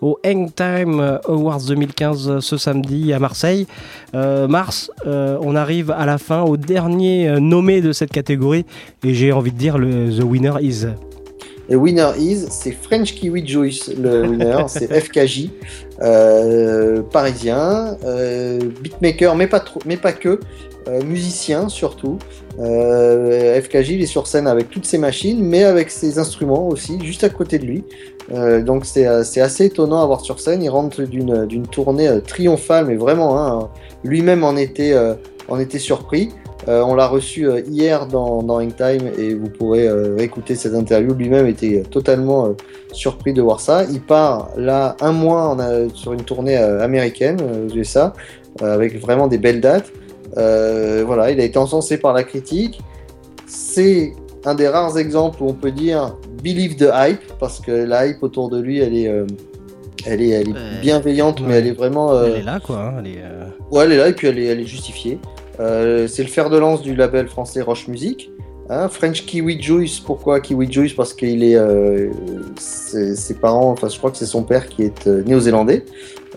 au Hang Time Awards 2015 euh, ce samedi à Marseille. Euh, Mars, on arrive à la fin, au dernier nommé de cette catégorie. Et j'ai envie de dire le The Winner is. Le winner is, c'est French Kiwi Juice, le winner, c'est FKJ, euh, parisien, euh, beatmaker, mais pas, trop, mais pas que, musicien surtout. Euh, FKJ, il est sur scène avec toutes ses machines, mais avec ses instruments aussi, juste à côté de lui. Euh, donc c'est euh, c'est assez étonnant à voir sur scène. Il rentre d'une tournée euh, triomphale, mais vraiment, hein, lui-même en était, euh, en était surpris. Euh, on l'a reçu euh, hier dans, dans Hangtime et vous pourrez euh, réécouter cette interview. Lui-même était totalement euh, surpris de voir ça. Il part là un mois sur une tournée euh, américaine euh, aux USA euh, avec vraiment des belles dates. Euh, voilà, il a été encensé par la critique. C'est un des rares exemples où on peut dire believe the hype parce que la hype autour de lui, elle est, euh, elle est, elle est Ouais. bienveillante, mais elle est vraiment. euh, Elle est là, quoi. hein, elle est, euh, Ouais, elle est là et puis elle est, elle est justifiée. Euh, c'est le fer de lance du label français Roche Music. Hein, French Kiwi Juice, pourquoi Kiwi Juice? Parce qu'il est, euh, ses parents, enfin je crois que c'est son père qui est euh, néo-zélandais,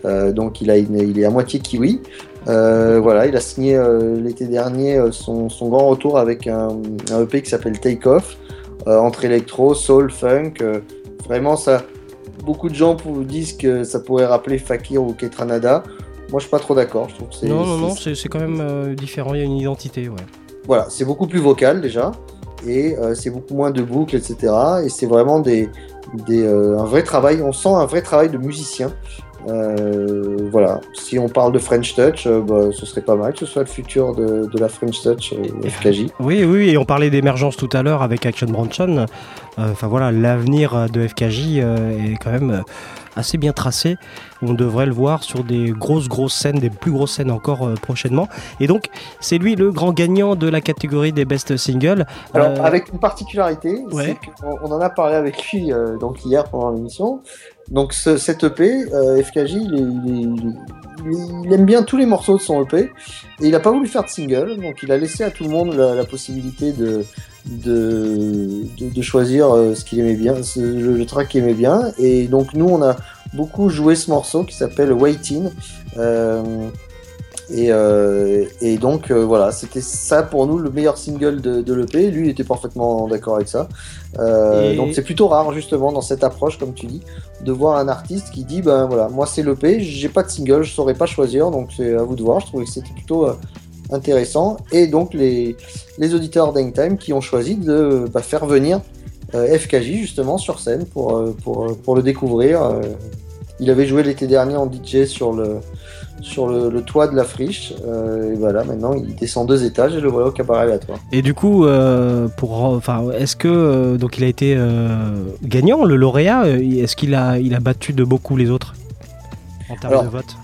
Euh, donc il, a une- il est à moitié kiwi. Euh, voilà, il a signé euh, l'été dernier euh, son, son grand retour avec un, un EP qui s'appelle Take Off, entre électro, soul, funk. vraiment, ça, beaucoup de gens vous disent que ça pourrait rappeler Fakir ou Ketranada. Moi, je suis pas trop d'accord. Je trouve que c'est Non, non, non, c'est quand même différent. Il y a une identité, ouais. voilà, c'est beaucoup plus vocal déjà, et c'est beaucoup moins de boucles, etc. Et c'est vraiment des, des, un vrai travail, on sent un vrai travail de musicien. Euh, voilà, si on parle de French Touch, euh, bah, ce serait pas mal que ce soit le futur de, de la French Touch euh, FKJ. Oui, oui, et on parlait d'émergence tout à l'heure avec Action Bronson. Euh, Enfin voilà, l'avenir de FKJ est quand même assez bien tracé. On devrait le voir sur des grosses, grosses scènes, des plus grosses scènes encore prochainement. Et donc, c'est lui le grand gagnant de la catégorie des best singles. Alors, avec une particularité, Ouais. c'est qu'on on en a parlé avec lui donc hier pendant l'émission. Donc, ce, cet EP, euh, FKJ, il, aime bien tous les morceaux de son EP et il n'a pas voulu faire de single. Donc, il a laissé à tout le monde la, possibilité de, de, choisir euh, ce qu'il aimait bien, le, track qu'il aimait bien. Et donc, nous, on a beaucoup joué ce morceau qui s'appelle Waiting. Euh, et, euh, et donc voilà, c'était ça pour nous le meilleur single de l'EP. Lui, il était parfaitement d'accord avec ça. Euh, Et- Donc c'est plutôt rare justement dans cette approche, comme tu dis, de voir un artiste qui dit ben voilà, moi c'est l'EP, j'ai pas de single, je saurais pas choisir, donc c'est à vous de voir. Je trouvais que c'était plutôt euh, intéressant. Et donc les, les auditeurs d'Hangtime qui ont choisi de bah, faire venir euh, FKJ justement sur scène pour, euh, pour, pour le découvrir. Il avait joué l'été dernier en DJ sur le, sur le, le toit de la friche. Euh, et voilà, maintenant il descend deux étages et le voilà au cabaret aléatoire. Et du coup, euh, pour, enfin, est-ce que euh, donc il a été euh, gagnant, le lauréat Est-ce qu'il a, il a battu de beaucoup les autres en termes Alors, de vote?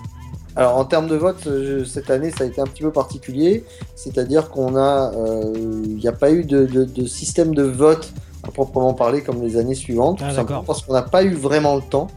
Alors en termes de vote, je- cette année ça a été un petit peu particulier, c'est-à-dire qu'on a, il n'y a pas eu de, de- de système de vote à proprement parler comme les années suivantes, Ah, tout simplement parce qu'on n'a pas eu vraiment le temps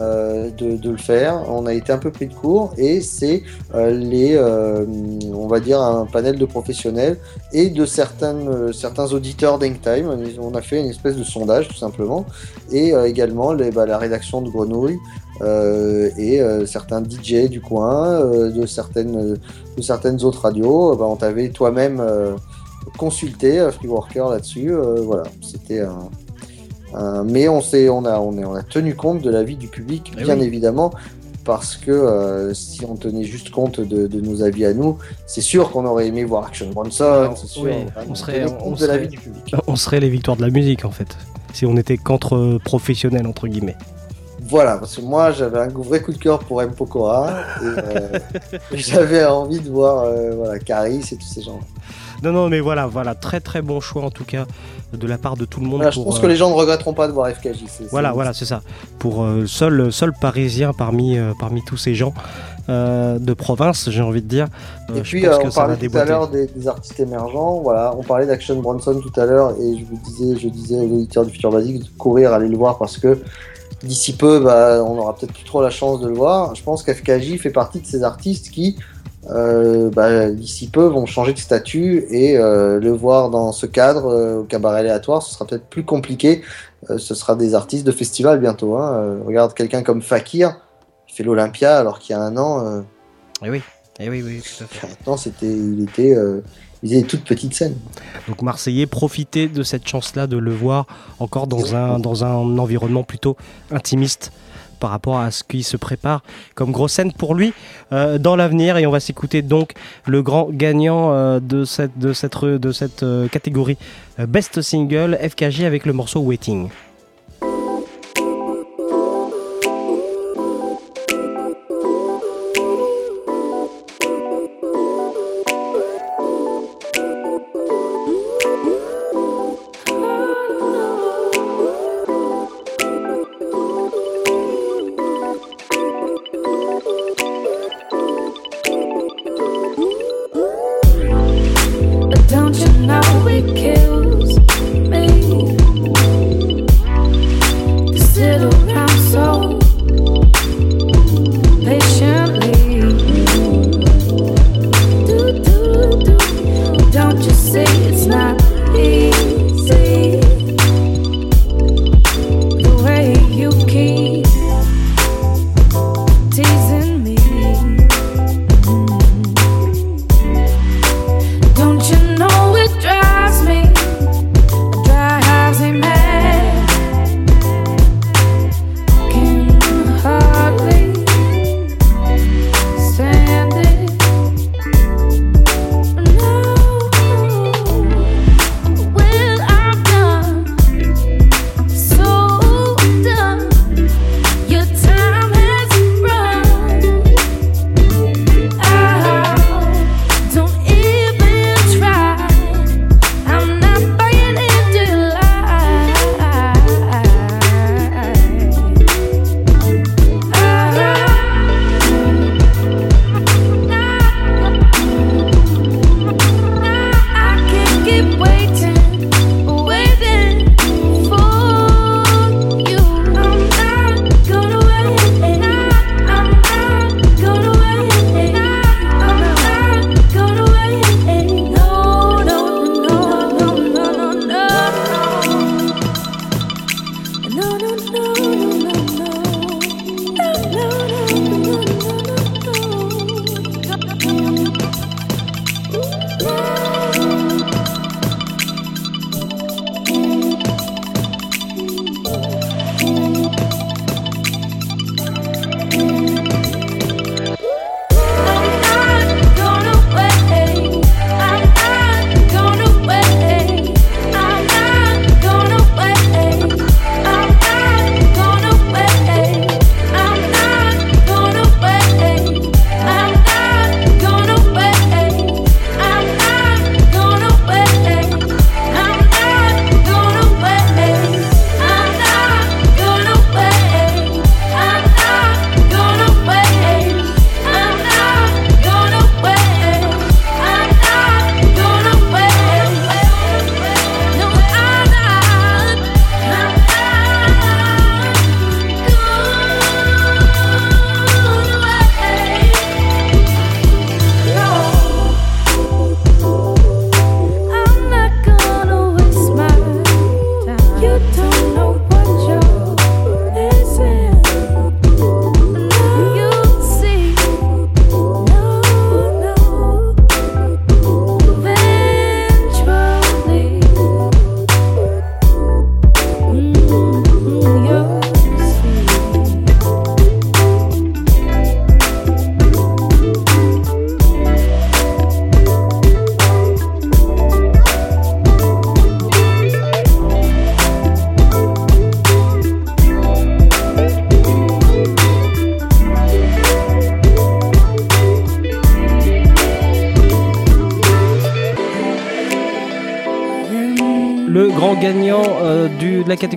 euh, de, le faire. On a été un peu pris de court et c'est euh, les, euh, on va dire un panel de professionnels et de certains auditeurs d'Hangtime. On a fait une espèce de sondage tout simplement et également bah, la rédaction de Grenouille et certains DJ du coin, de, certaines, de certaines autres radios. Bah, on t'avait toi-même consulté, Free Worker, là-dessus. voilà, c'était un, un- Mais on, s'est- on, a, on, est- on a tenu compte de l'avis du public, Eh bien oui. évidemment. Parce que euh, si on tenait juste compte de, de nos avis à nous, c'est sûr qu'on aurait aimé voir Action Bronson, c'est sûr. Oui, Voilà, on on serait, tenait on compte de serait- l'avis du public. on serait les victoires de la musique en fait. Si on était qu'entre professionnels entre guillemets. Voilà, parce que moi j'avais un vrai coup de cœur pour M. Pokora et euh, j'avais envie de voir euh, voilà, Caris et tous ces gens. Non, non, mais voilà, voilà, très très bon choix en tout cas de la part de tout le monde. Voilà, je pense euh, que les gens ne regretteront pas de voir FKJ. c'est- Voilà, c'est- voilà, c'est ça. Pour seul, seul parisien parmi, parmi tous ces gens de province, j'ai envie de dire. Et je puis pense que on ça parlait tout à l'heure des, des artistes émergents. Voilà, on parlait d'Action Bronson tout à l'heure et je vous disais, je disais aux auditeurs du Futur Basique de courir, aller le voir parce que d'ici peu, bah, on aura peut-être plus trop la chance de le voir. Je pense qu'FKJ fait partie de ces artistes qui, euh, bah, d'ici peu, vont changer de statut et euh, le voir dans ce cadre euh, au cabaret aléatoire, ce sera peut-être plus compliqué. Euh, ce sera des artistes de festival bientôt. Hein. Euh, regarde quelqu'un comme Fakir, qui fait l'Olympia alors qu'il y a un an. euh, Eh oui, eh oui, oui, tout à fait. Maintenant, c'était, il était, euh, des toutes petites scènes. Donc Marseillais, profitez de cette chance-là de le voir encore dans un, dans un environnement plutôt intimiste par rapport à ce qui se prépare comme grosse scène pour lui euh, dans l'avenir. Et on va s'écouter donc le grand gagnant euh, de cette, de cette, de cette euh, catégorie Best Single, FKJ avec le morceau Waiting.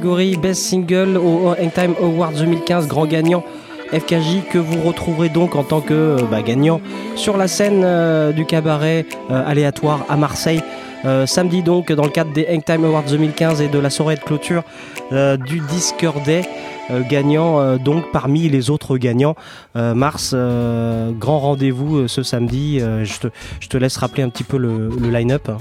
Best Single au Hangtime Awards 2015, grand gagnant FKJ que vous retrouverez donc en tant que euh, bah, gagnant sur la scène euh, du cabaret euh, aléatoire à Marseille. Samedi donc dans le cadre des Hangtime Awards 2015 et de la soirée de clôture du Discord Day gagnant donc parmi les autres gagnants Mars grand rendez-vous ce samedi je, te, je te laisse rappeler un petit peu le, le line-up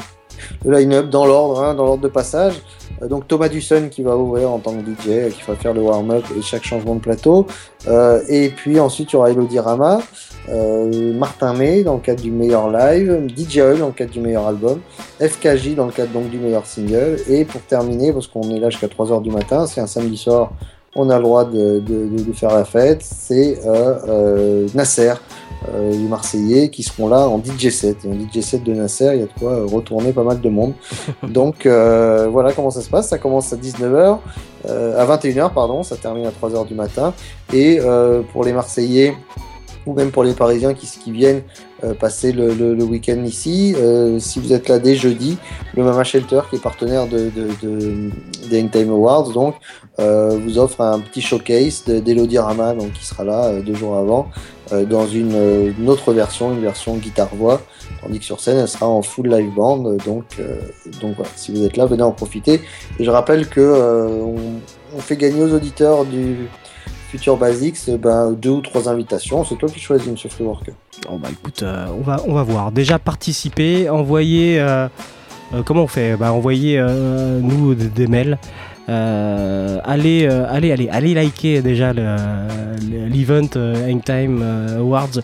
le line-up dans l'ordre, hein, dans l'ordre de passage. Euh, donc Thomas Dusson qui va ouvrir en tant que DJ, qui va faire le warm-up et chaque changement de plateau. Euh, et puis ensuite il y aura Elodie Rama, euh, Martin May dans le cadre du meilleur live, DJ Eul dans le cadre du meilleur album, FKJ dans le cadre donc du meilleur single. Et pour terminer, parce qu'on est là jusqu'à 3h du matin, c'est un samedi soir, on a le droit de, de- de- de faire la fête, c'est euh, euh, Nasser, euh, les Marseillais, qui seront là en DJ set. Et en DJ set de Nasser, il y a de quoi retourner pas mal de monde. Donc euh, voilà comment ça se passe. Ça commence à 19h, euh, à 21h, pardon, ça termine à 3h du matin. Et euh, pour les Marseillais, ou même pour les Parisiens qui, qui viennent passer le, le- le week-end ici, euh, si vous êtes là dès jeudi, le Mama Shelter, qui est partenaire de, de, de- des Hangtime Awards, donc, euh, vous offre un petit showcase de- d'Elodie Rama, donc, qui sera là euh, deux jours avant, euh, dans une, euh, une autre version, une version guitare-voix, tandis que sur scène, elle sera en full live band. Donc, euh, donc voilà, si vous êtes là, venez en profiter. Et je rappelle que euh, on, on fait gagner aux auditeurs du Future Basics ben, deux ou trois invitations. C'est toi qui choisis, monsieur Freeworker. Bon bah écoute, euh, on, va, on va voir. Déjà participer, envoyer. euh, euh, comment on fait? Bah, Envoyer euh, nous des, des mails. Euh, allez, euh, allez, allez, allez liker déjà le- le- l'event euh, Hangtime euh, Awards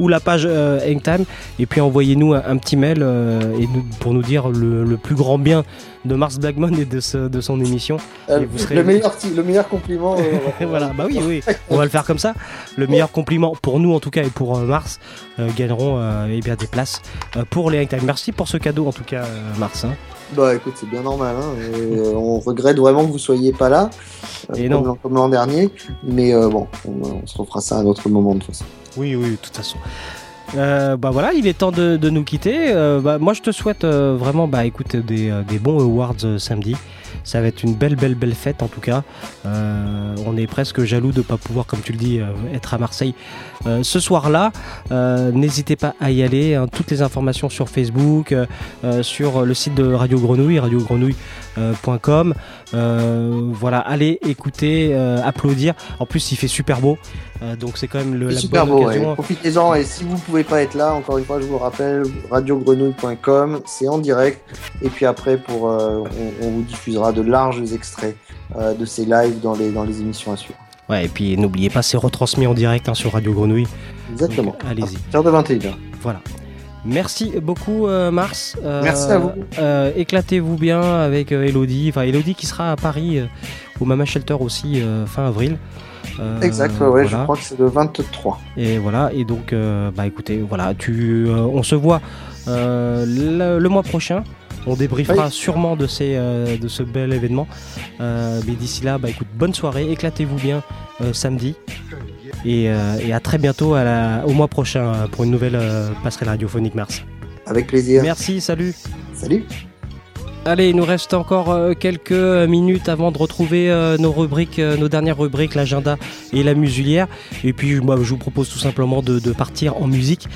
ou la page euh, Hangtime et puis envoyez-nous un, un petit mail euh, et nous- pour nous dire le, le plus grand bien de Mars Blackmon et de, ce- de son émission. Euh, Et vous serez- le, meilleur, le meilleur compliment. voilà, bah oui, oui, on va le faire comme ça. Le meilleur compliment pour nous en tout cas et pour Mars gagneront eh bien des places pour les Hangtime. Merci pour ce cadeau en tout cas, Mars. hein. Bah écoute, c'est bien normal. hein, et, euh, on regrette vraiment que vous soyez pas là, euh, Et comme non. l'an- comme l'an dernier. Mais euh, bon, on, on se refera ça à un autre moment de toute façon. Oui, oui, de toute façon. Bah voilà, il est temps de, de nous quitter. Bah, moi, je te souhaite vraiment, bah écoute, des, des bons awards samedi. Ça va être une belle, belle, belle fête en tout cas. Euh, on est presque jaloux de ne pas pouvoir, comme tu le dis, euh, être à Marseille euh, ce soir-là. N'hésitez pas à y aller. hein. toutes les informations sur Facebook, sur le site de Radio Grenouille, radiogrenouille.com. Voilà, allez écouter, applaudir. En plus, il fait super beau. Donc c'est quand même le, la super bonne beau, occasion. ouais. profitez-en. Et si vous pouvez pas être là, encore une fois, je vous rappelle, radiogrenouille.com, c'est en direct. Et puis après, pour, on, on vous diffusera de larges extraits euh, de ces lives dans les, dans les émissions à suivre. Ouais, et puis n'oubliez pas, c'est retransmis en direct hein, sur Radio Grenouille. Exactement. Allez-y. À de 21h. Voilà. Merci beaucoup euh, Mars. Euh, Merci à vous. euh, Éclatez-vous bien avec Elodie. Enfin Elodie qui sera à Paris au Mama Shelter aussi fin avril. Exact, ouais, je crois que c'est le 23. Et voilà, et donc, bah écoutez, voilà, tu, on se voit le, le mois prochain. On débriefera Oui. sûrement de, ces, euh, de ce bel événement. Euh, mais d'ici là, bah écoute, bonne soirée, éclatez-vous bien euh, samedi. Et, et à très bientôt à la- au mois prochain pour une nouvelle passerelle radiophonique Mars. Avec plaisir. Merci, salut. Salut. Allez, il nous reste encore euh, quelques minutes avant de retrouver euh, nos rubriques, euh, nos dernières rubriques, l'agenda et la musulière. Et puis, moi, je vous propose tout simplement de, partir en musique.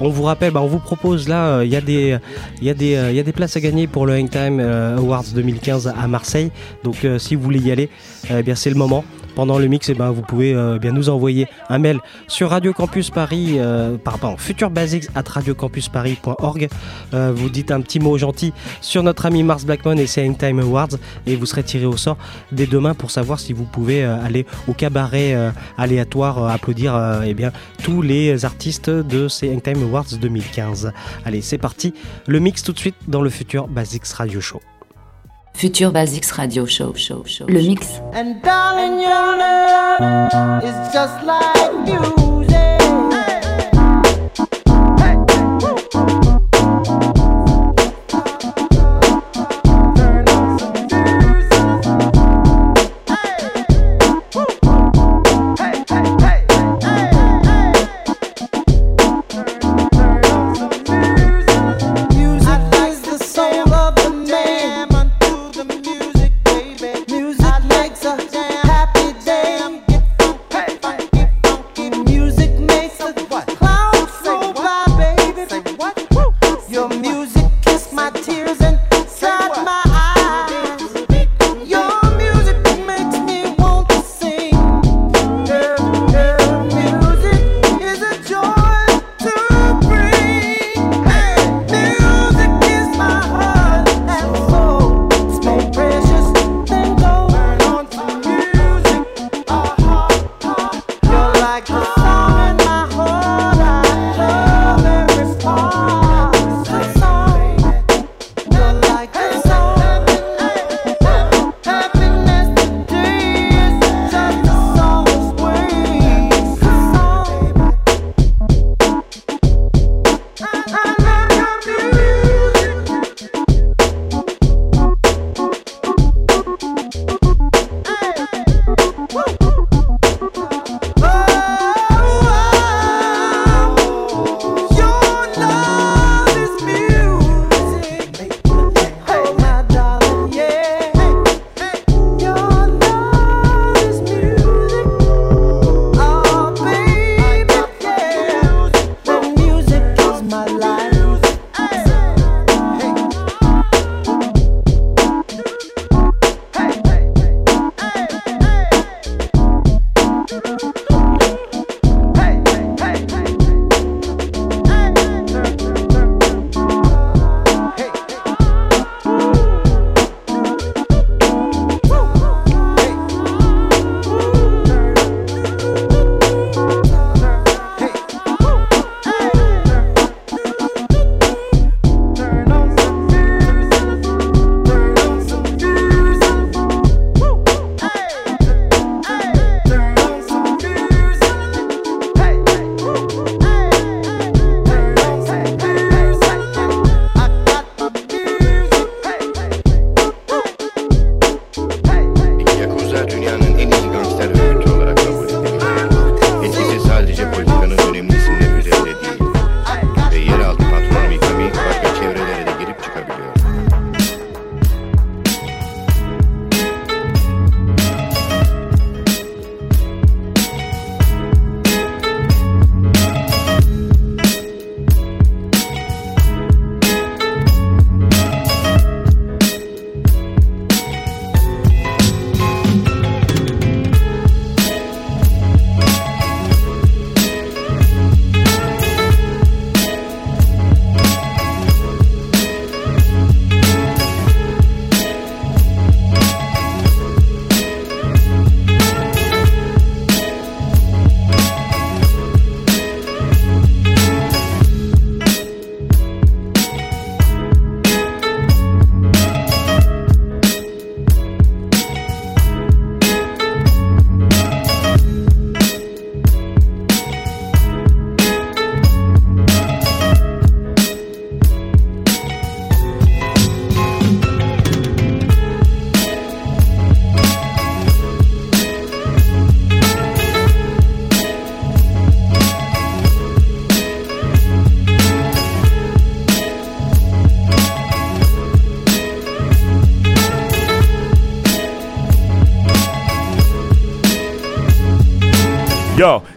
On vous rappelle, bah, on vous propose là, il y, a des- places à gagner pour le Hangtime Awards 2015 à Marseille. Donc, si vous voulez y aller, eh bien, c'est le moment. Pendant le mix, eh ben, vous pouvez euh, bien nous envoyer un mail sur Radio Campus Paris, euh, pardon, futurebasics at radiocampusparis.org. Euh, vous dites un petit mot gentil sur notre ami Mars Blackmon et ses Hangtime Awards et vous serez tiré au sort dès demain pour savoir si vous pouvez euh, aller au cabaret euh, aléatoire applaudir eh bien, tous les artistes de ces Hangtime Awards 2015. Allez, c'est parti. Le mix tout de suite dans le futur Basics Radio Show. Future Basics Radio Show, show, show. Le mix. And darling, your love is just like music.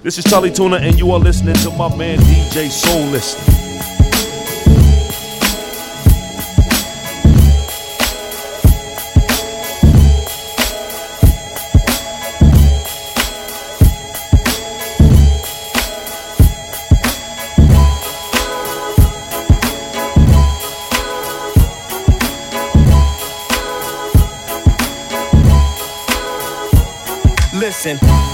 This is Charlie Tuna, and you are listening to my man DJ Soul Soulless. Listen.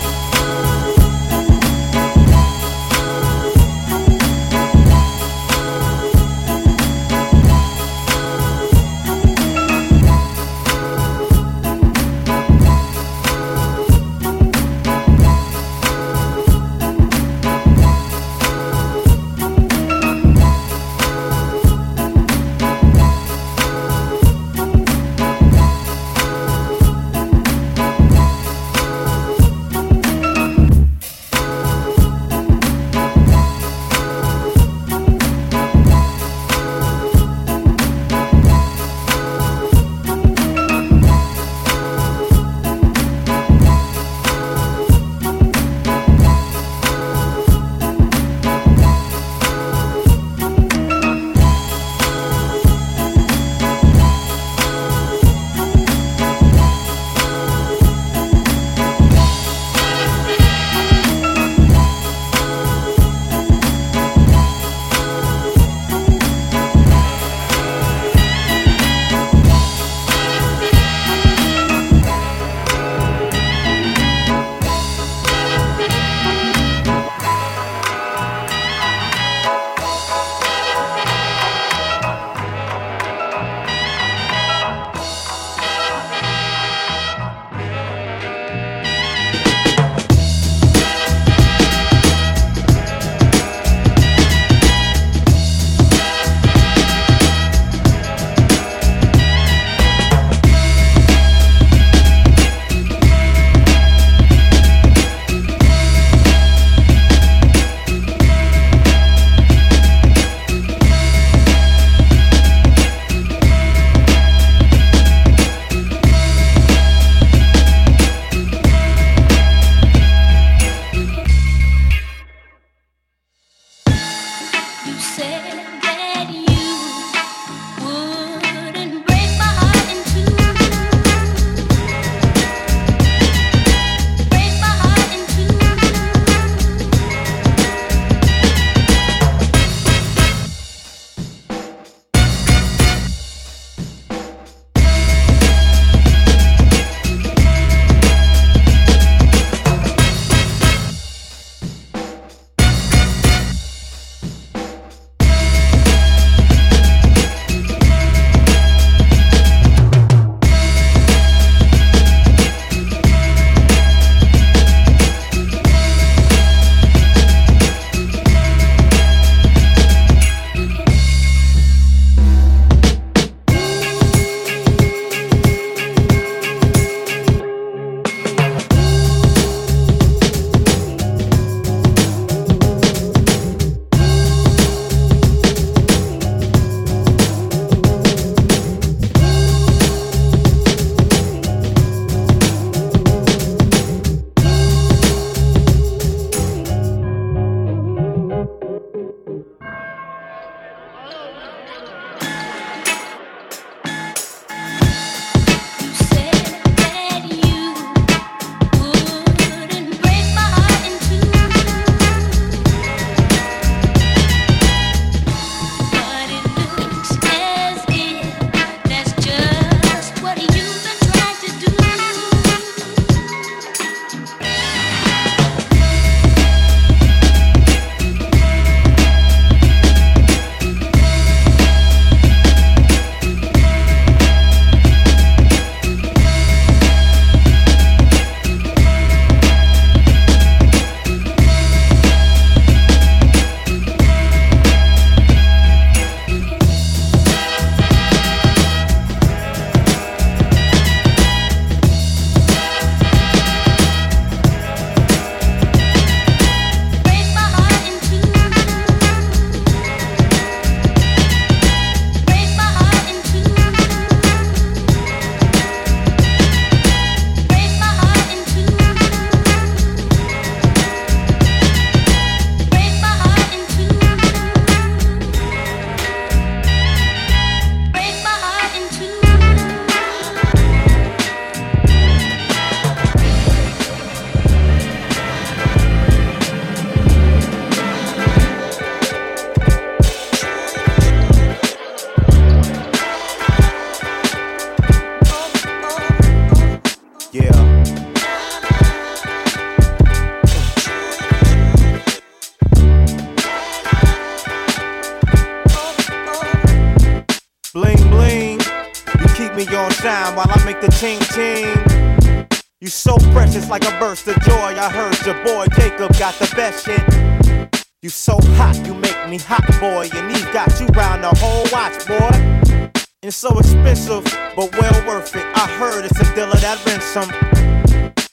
While I make the ching ching. You so precious like a burst of joy. I heard your boy Jacob got the best shit. You so hot, you make me hot, boy. And he got you round the whole watch, boy. It's so expensive, but well worth it. I heard it's a dealer that rents some.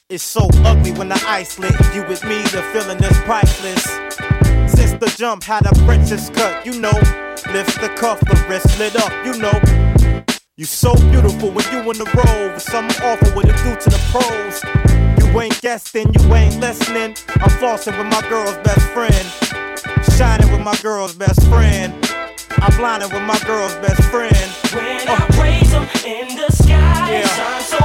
It's so ugly when the ice lit. You with me, the feeling is priceless. Since the jump had a princess cut, you know. Lift the cuff, the wrist lit up, you know. You so beautiful when you in the road. With something awful what it do to the pros. You ain't guessing, you ain't listening. I'm flossing with my girl's best friend. Shining with my girl's best friend. I'm blinding with my girl's best friend. When I raise them in the sky, shine so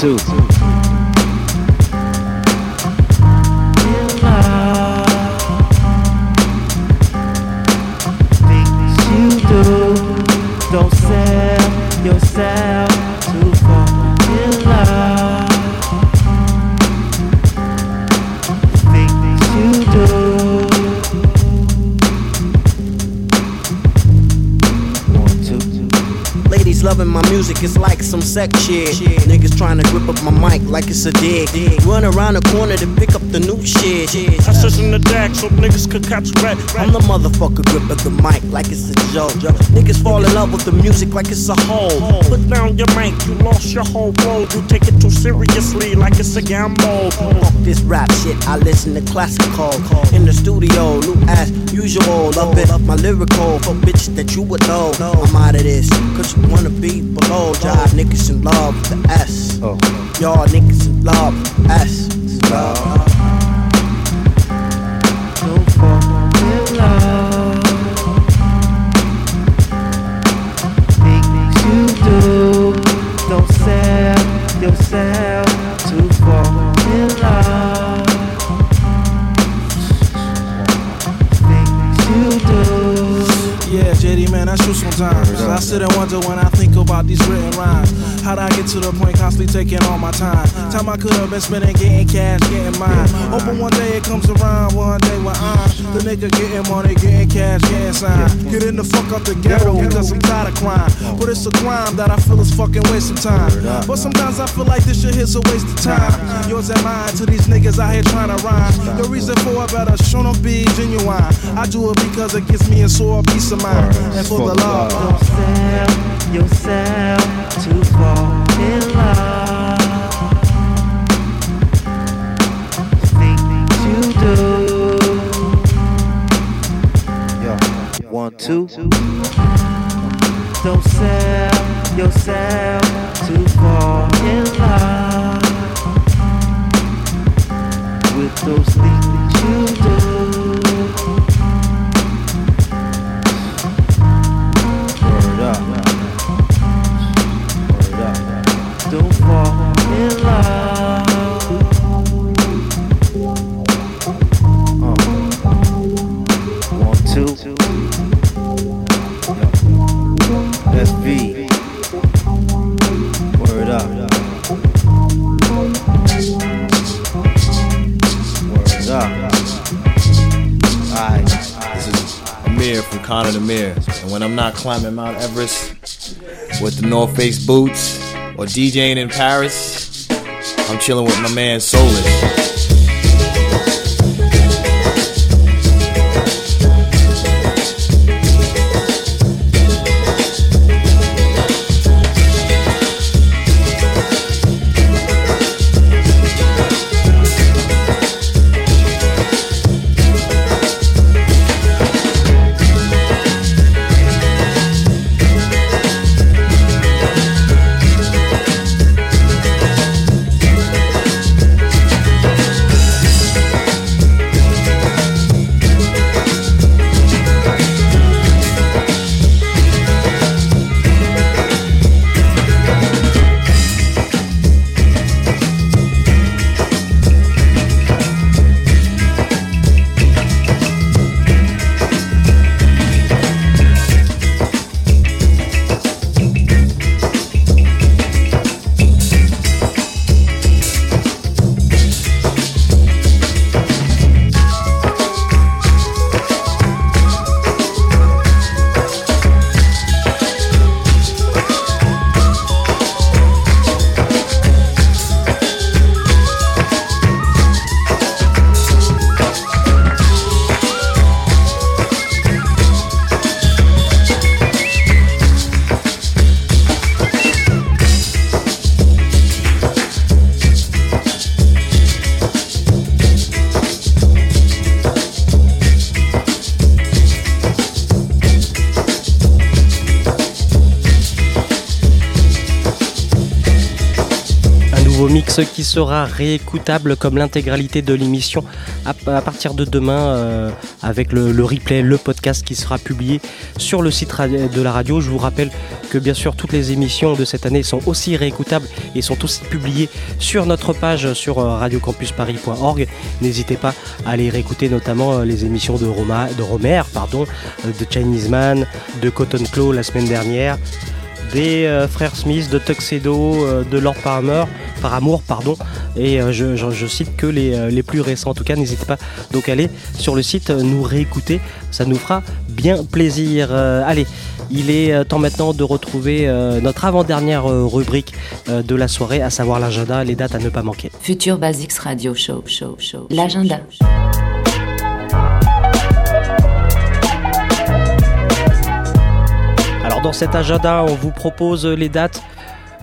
Bling. Loving my music, it's like some sex shit. Niggas trying to grip up my mic like it's a dick. Run around the corner to pick up the new shit. I sit in the deck so niggas could catch red. I'm the motherfucker grip up the mic like it's a joke. Niggas fall in love with the music like it's a hole. Put down your mic, you lost your whole world. You take it too seriously like it's a gamble. Fuck this rap shit, I listen to classical. In the studio, new as usual. Love it, my lyrical for bitches that you would know. I'm out of this, cause you wanna be below. Jive niggas in love with the S. Y'all niggas in love with the S. Oh. Love. Don't love. Things you do. Don't sell yourself Yeah, JD, man, that's true sometimes. I sit and wonder when I think about these written rhymes. How'd I get to the point constantly taking all my time? Time I could have been spending getting cash, getting mine. Hoping one day it comes around, one day when I'm the nigga getting money, getting cash, getting signed. Getting the fuck out the ghetto because I'm tired of crime. But it's a crime that I feel is fucking wasting time. But sometimes I feel like this shit is a waste of time. Yours and mine to these niggas out here trying to rhyme. The reason for it better show them be genuine. I do it because it gives me a sore peace of mind. And for the love. Don't sell yourself too far in love. Things you do. One, two. Don't sell yourself too far in love. With those things And when I'm not climbing Mount Everest with the North Face boots or DJing in Paris, I'm chilling with my man Soulish. Mix qui sera réécoutable comme l'intégralité de l'émission à, partir de demain euh, avec le, replay, le podcast qui sera publié sur le site de la radio. Je vous rappelle que bien sûr toutes les émissions de cette année sont aussi réécoutables et sont aussi publiées sur notre page sur euh, radiocampusparis.org. N'hésitez pas à aller réécouter notamment euh, les émissions de, Roma, de Romer, pardon, de Chinese Man, de Cotton Claw la semaine dernière des euh, frères Smith, de Tuxedo, euh, de Lord Paramore, Paramour, pardon, et euh, je, cite que les, les plus récents. En tout cas, n'hésitez pas donc à aller sur le site nous réécouter, ça nous fera bien plaisir. Allez, il est temps maintenant de retrouver notre avant-dernière rubrique de la soirée, à savoir l'agenda, les dates à ne pas manquer. Future Basics Radio Show, show, show. L'agenda. Dans cet agenda, on vous propose les dates.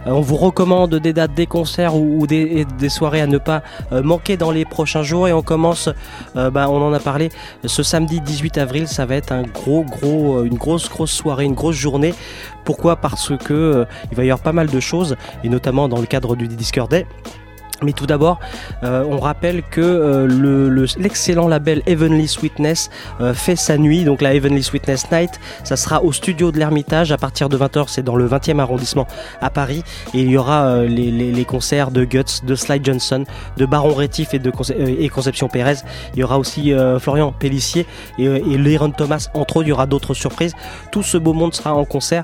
euh, On vous recommande des dates des concerts ou, des, soirées à ne pas euh, manquer dans les prochains jours. Et on commence, euh, bah, on en a parlé, ce samedi 18 avril, ça va être un gros, gros, une grosse, grosse soirée, une grosse journée. Pourquoi? Parce que va y avoir pas mal de choses, et notamment dans le cadre du Discord Day. Mais tout d'abord, euh, on rappelle que euh, le- le- l'excellent label Heavenly Sweetness euh, fait sa nuit, donc la Heavenly Sweetness Night. Ça sera au studio de l'Ermitage à partir de 20h, c'est dans le 20e arrondissement à Paris. Et il y aura euh, les, concerts de Guts, de Sly Johnson, de Baron Rétif et, de euh, Conception Pérez. Il y aura aussi euh, Florian Pellissier et, et Thomas, entre autres. Il y aura d'autres surprises. Tout ce beau monde sera en concert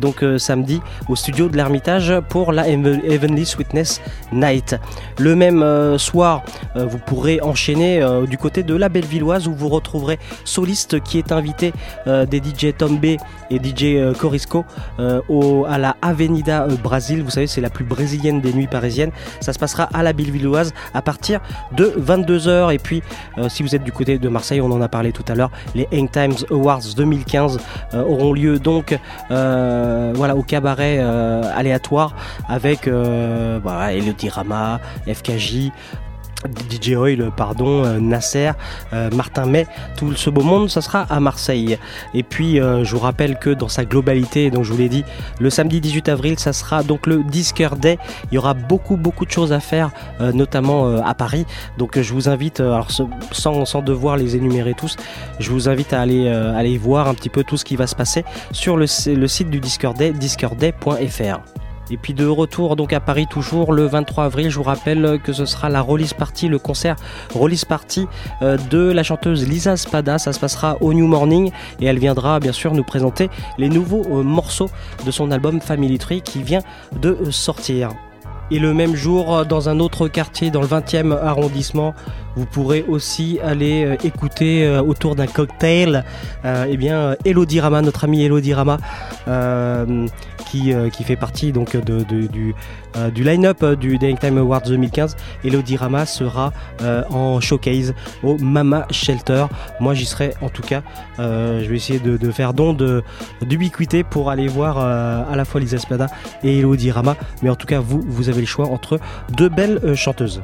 donc samedi au studio de l'Ermitage pour la Heaven- Heavenly Sweetness Night. Le même euh, soir, euh, vous pourrez enchaîner euh, du côté de la Bellevilloise où vous retrouverez Soliste qui est invité des DJ Tom B et DJ Corisco à la Avenida Brasil. Vous savez, c'est la plus brésilienne des nuits parisiennes. Ça se passera à la Bellevilloise à partir de 22h. Et puis, si vous êtes du côté de Marseille, on en a parlé tout à l'heure, les Hang Times Awards 2015 euh, auront lieu donc au cabaret aléatoire avec euh, Elodie Rama, FKJ. DJ Oil, pardon, euh, Nasser, euh, Martin May, tout ce beau monde, ça sera à Marseille. Et puis, euh, je vous rappelle que dans sa globalité, donc je vous l'ai dit, le samedi 18 avril, ça sera donc le Disquer Day. Il y aura beaucoup, beaucoup de choses à faire, notamment à Paris. Donc, je vous invite, sans, devoir les énumérer tous, je vous invite à aller, voir un petit peu tout ce qui va se passer sur le, site du Disquer Day, disquerday.fr. Et puis de retour donc à Paris toujours le 23 avril, je vous rappelle que ce sera la release party, le concert release party euh, de la chanteuse Lisa Spada. Ça se passera au New Morning et elle viendra bien sûr nous présenter les nouveaux euh, morceaux de son album Family Tree qui vient de euh, sortir. Et le même jour, euh, dans un autre quartier, dans le 20e arrondissement, vous pourrez aussi aller euh, écouter euh, autour d'un cocktail, euh, eh bien, Elodie Rama, notre amie Elodie Rama, qui, qui fait partie donc de, du, du line-up du The Time Awards 2015. Elodie Rama sera en showcase au Mama Shelter. Moi, j'y serai en tout cas. Je vais essayer de, faire don d'ubiquité pour aller voir à la fois Lisa Spada et Elodie Rama. Mais en tout cas, vous, vous avez choix entre deux belles euh, chanteuses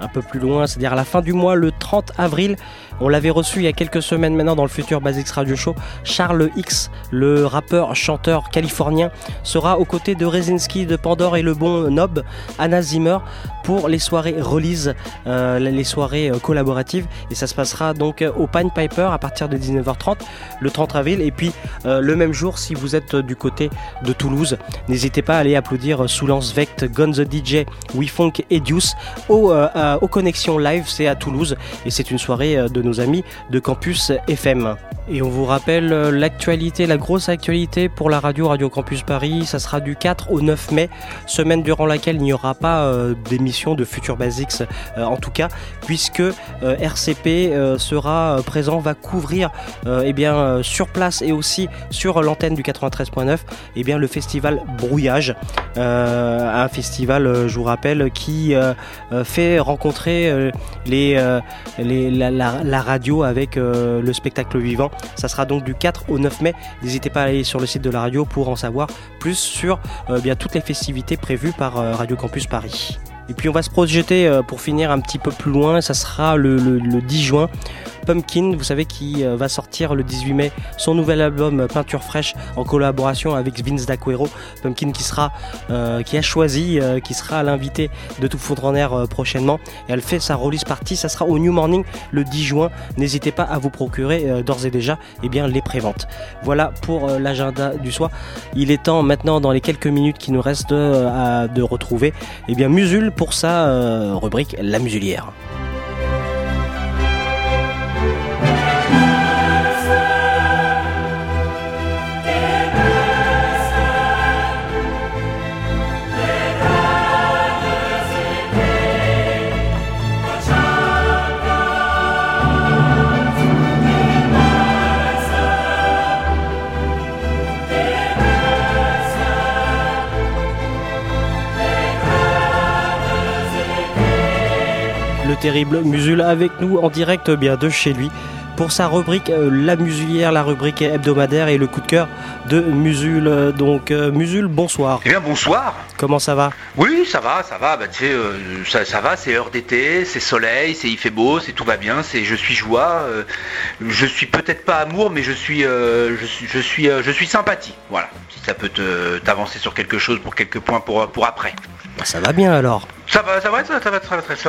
un peu plus loin, c'est-à-dire à la fin du mois, le 30 avril. On l'avait reçu il y a quelques semaines maintenant dans le futur Basics Radio Show. Charles X, le rappeur, chanteur californien, sera aux côtés de Rezinski, de Pandore et le bon Nob, Anna Zimmer, pour les soirées release, euh, les soirées euh, collaboratives. Et ça se passera donc euh, au Pine Piper à partir de 19h30 le 30 avril. Et puis le même jour, si vous êtes du côté de Toulouse, n'hésitez pas à aller applaudir Soulance Vect, Gun the DJ, We Funk et Deuce au, euh, à- au Connexion Live, c'est à Toulouse. Et c'est une soirée de nos amis de Campus FM. Et on vous rappelle euh, l'actualité, la grosse actualité pour la radio Radio Campus Paris. Ça sera du 4 au 9 mai, semaine durant laquelle il n'y aura pas euh, d'émission de Future Basics, euh, en tout cas, puisque RCP sera présent, va couvrir eh bien, sur place et aussi sur l'antenne du 93.9 eh bien, le festival Brouillage. Un festival, je vous rappelle, qui fait rencontrer les, les- la radio avec euh, le spectacle vivant. Ça sera donc du 4 au 9 mai. N'hésitez pas à aller sur le site de la radio pour en savoir plus sur euh, bien toutes les festivités prévues par euh, Radio Campus Paris. Et puis on va se projeter euh, pour finir un petit peu plus loin, ça sera le, le- le 10 juin Pumpkin, vous savez, qui euh, va sortir le 18 mai son nouvel album euh, Peinture fraîche en collaboration avec Vince D'Aquero. Pumpkin qui sera, qui a choisi, qui sera l'invité de Tout Fondre en Air prochainement. Et elle fait sa release party, ça sera au New Morning le 10 juin. N'hésitez pas à vous procurer d'ores et déjà eh bien, les préventes. Voilà pour l'agenda du soir. Il est temps maintenant, dans les quelques minutes qui nous restent, de retrouver eh bien, Musul pour sa euh, rubrique La Musulière. Terrible Musul avec nous en direct euh, bien de chez lui pour sa rubrique euh, La Musulière, la rubrique hebdomadaire et le coup de cœur de Musul. Donc euh, Musul, bonsoir. Eh bien bonsoir. Comment ça va? Oui, ça va, ça va. Bah, tu sais, euh, ça, ça va. C'est heure d'été, c'est soleil, c'est il fait beau, c'est tout va bien. C'est je suis joie. euh, je suis peut-être pas amour, mais je suis, euh, je suis, je suis, je suis sympathie. Voilà. Si ça peut te t'avancer sur quelque chose pour quelques points pour pour après. Bah, Ça va bien alors? Ça va, ça va, ça va,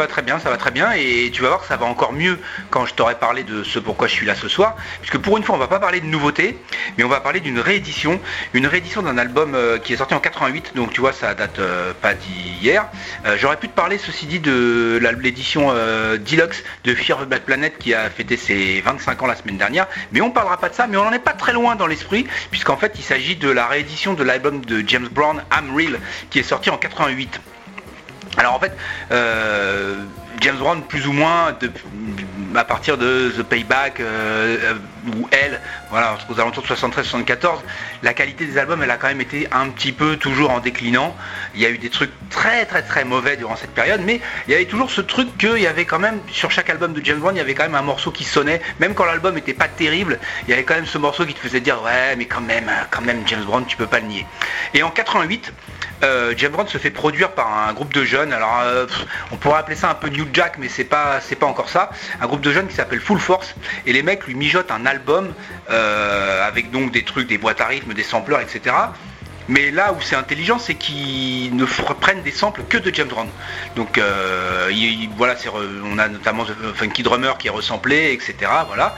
très- bien, ça va très bien, et tu vas voir que ça va encore mieux quand je t'aurai parlé de ce pourquoi je suis là ce soir, puisque pour une fois on va pas parler de nouveautés, mais on va parler d'une réédition, une réédition d'un album euh, qui est sorti en 88, donc tu vois ça date euh, pas d'hier. Euh, J'aurais pu te parler ceci dit de l'édition euh, Deluxe de Fear of the Black Planet qui a fêté ses 25 ans la semaine dernière, mais on parlera pas de ça, mais on en est pas très loin dans l'esprit, puisqu'en fait il s'agit de la réédition de l'album de James Brown, I'm Real, qui est sorti en 88. Alors en fait, euh, James Brown plus ou moins à partir de The Payback euh, euh, ou Elle, voilà, aux alentours de 73-74, la qualité des albums elle a quand même été un petit peu toujours en déclinant. Il y a eu des trucs très très très mauvais durant cette période, mais il y avait toujours ce truc qu'il y avait quand même sur chaque album de James Brown, il y avait quand même un morceau qui sonnait, même quand l'album était pas terrible, il y avait quand même ce morceau qui te faisait dire ouais mais quand même, quand même James Brown tu peux pas le nier. Et en 88, euh, James Brown se fait produire par un groupe de jeunes. Alors, euh, on pourrait appeler ça un peu New Jack, mais c'est pas, c'est pas encore ça. Un groupe de jeunes qui s'appelle Full Force. Et les mecs lui mijotent un album euh, avec donc des trucs, des boîtes à rythme, des sampleurs, etc. Mais là où c'est intelligent, c'est qu'ils ne f- prennent des samples que de James Brown. Donc euh, il- il- voilà, re- on a notamment The Funky Drummer qui est resamplé, etc. Voilà.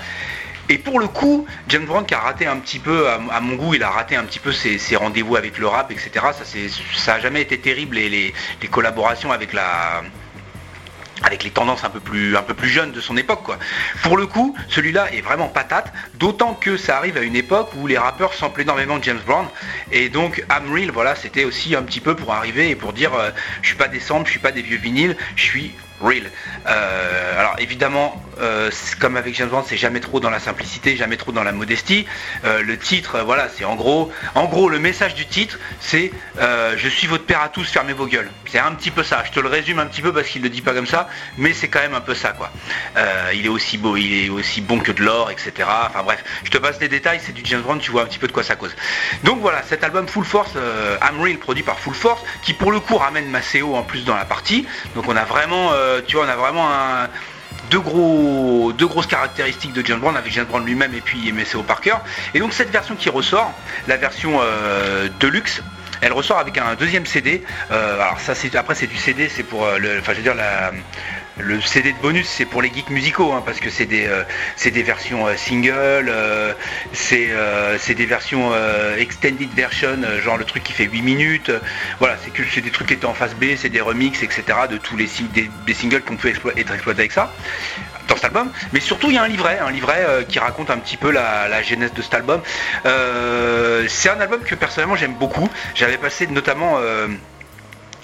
Et pour le coup, James Brown qui a raté un petit peu, à, mon goût, il a raté un petit peu ses, rendez-vous avec le rap, etc. Ça, c'est, ça jamais été terrible les collaborations avec la, avec les tendances un peu plus jeunes de son époque quoi. Pour le coup, celui-là est vraiment patate, d'autant que ça arrive à une époque où les rappeurs samplent énormément James Brown et donc I'm Real, voilà, c'était aussi un petit peu pour arriver et pour dire euh, je suis pas des samples, je suis pas des vieux vinyles, je suis real. Euh, alors évidemment, euh, comme avec James Brown, c'est jamais trop dans la simplicité, jamais trop dans la modestie. Euh, le titre, voilà, c'est en gros, en gros le message du titre, c'est je suis votre père à tous, fermez vos gueules. C'est un petit peu ça. Je te le résume un petit peu parce qu'il le dit pas comme ça, mais c'est quand même un peu ça quoi. Il est aussi beau, il est aussi bon que de l'or, etc. Enfin bref, je te passe les détails, c'est du James Brown, tu vois un petit peu de quoi ça cause. Donc voilà, cet album Full Force, I'm Real, produit par Full Force, qui pour le coup ramène Maceo en plus dans la partie. Donc on a vraiment, tu vois, on a vraiment un deux, gros, deux grosses caractéristiques de James Brown avec James Brown lui-même et puis Maceo Parker. Et donc cette version qui ressort, la version euh, Deluxe, elle ressort avec un deuxième CD. Euh, alors ça c'est après c'est du CD, c'est pour euh, le, enfin je veux dire la le CD de bonus c'est pour les geeks musicaux hein, parce que c'est des euh, des versions euh, single, euh, c'est euh, des versions euh, extended version, euh, genre le truc qui fait 8 minutes. euh, voilà, c'est que des trucs qui étaient en phase B, c'est des remixes, etc. de tous les des, des singles qu'on peut être exploités avec ça dans cet album, mais surtout il y a un livret, un livret euh, qui raconte un petit peu la, la genèse de cet album. Euh, c'est un album que personnellement j'aime beaucoup. J'avais passé notamment euh,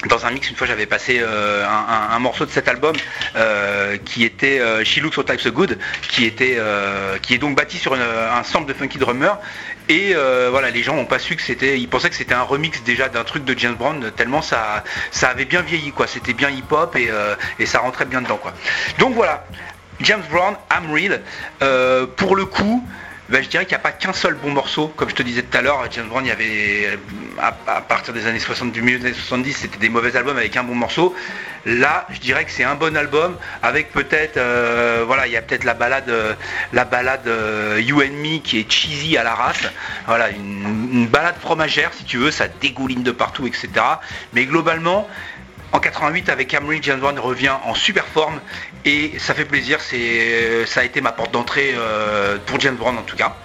dans un mix une fois j'avais passé euh, un, morceau de cet album euh, qui était euh, She Looks So Good, qui est donc bâti sur un sample de Funky Drummer. Et voilà, les gens n'ont pas su que c'était, ils pensaient que c'était un remix déjà d'un truc de James Brown, tellement ça, avait bien vieilli quoi. C'était bien hip-hop et, euh, et ça rentrait bien dedans quoi. Donc voilà, James Brown, I'm Real. Pour le coup, ben, je dirais qu'il n'y a pas qu'un seul bon morceau. Comme je te disais tout à l'heure, James Brown, il y avait, à, à partir des années 70, du milieu des années 70, c'était des mauvais albums avec un bon morceau. Là, je dirais que c'est un bon album avec peut-être, euh, voilà, il y a peut-être la balade, euh, la balade euh, You and Me qui est cheesy à la race. Voilà, une, une balade fromagère si tu veux, ça dégouline de partout, etc. Mais globalement, en 88 avec Camry, James Brown revient en super forme et ça fait plaisir. C'est, ça a été ma porte d'entrée euh, pour James Brown en tout cas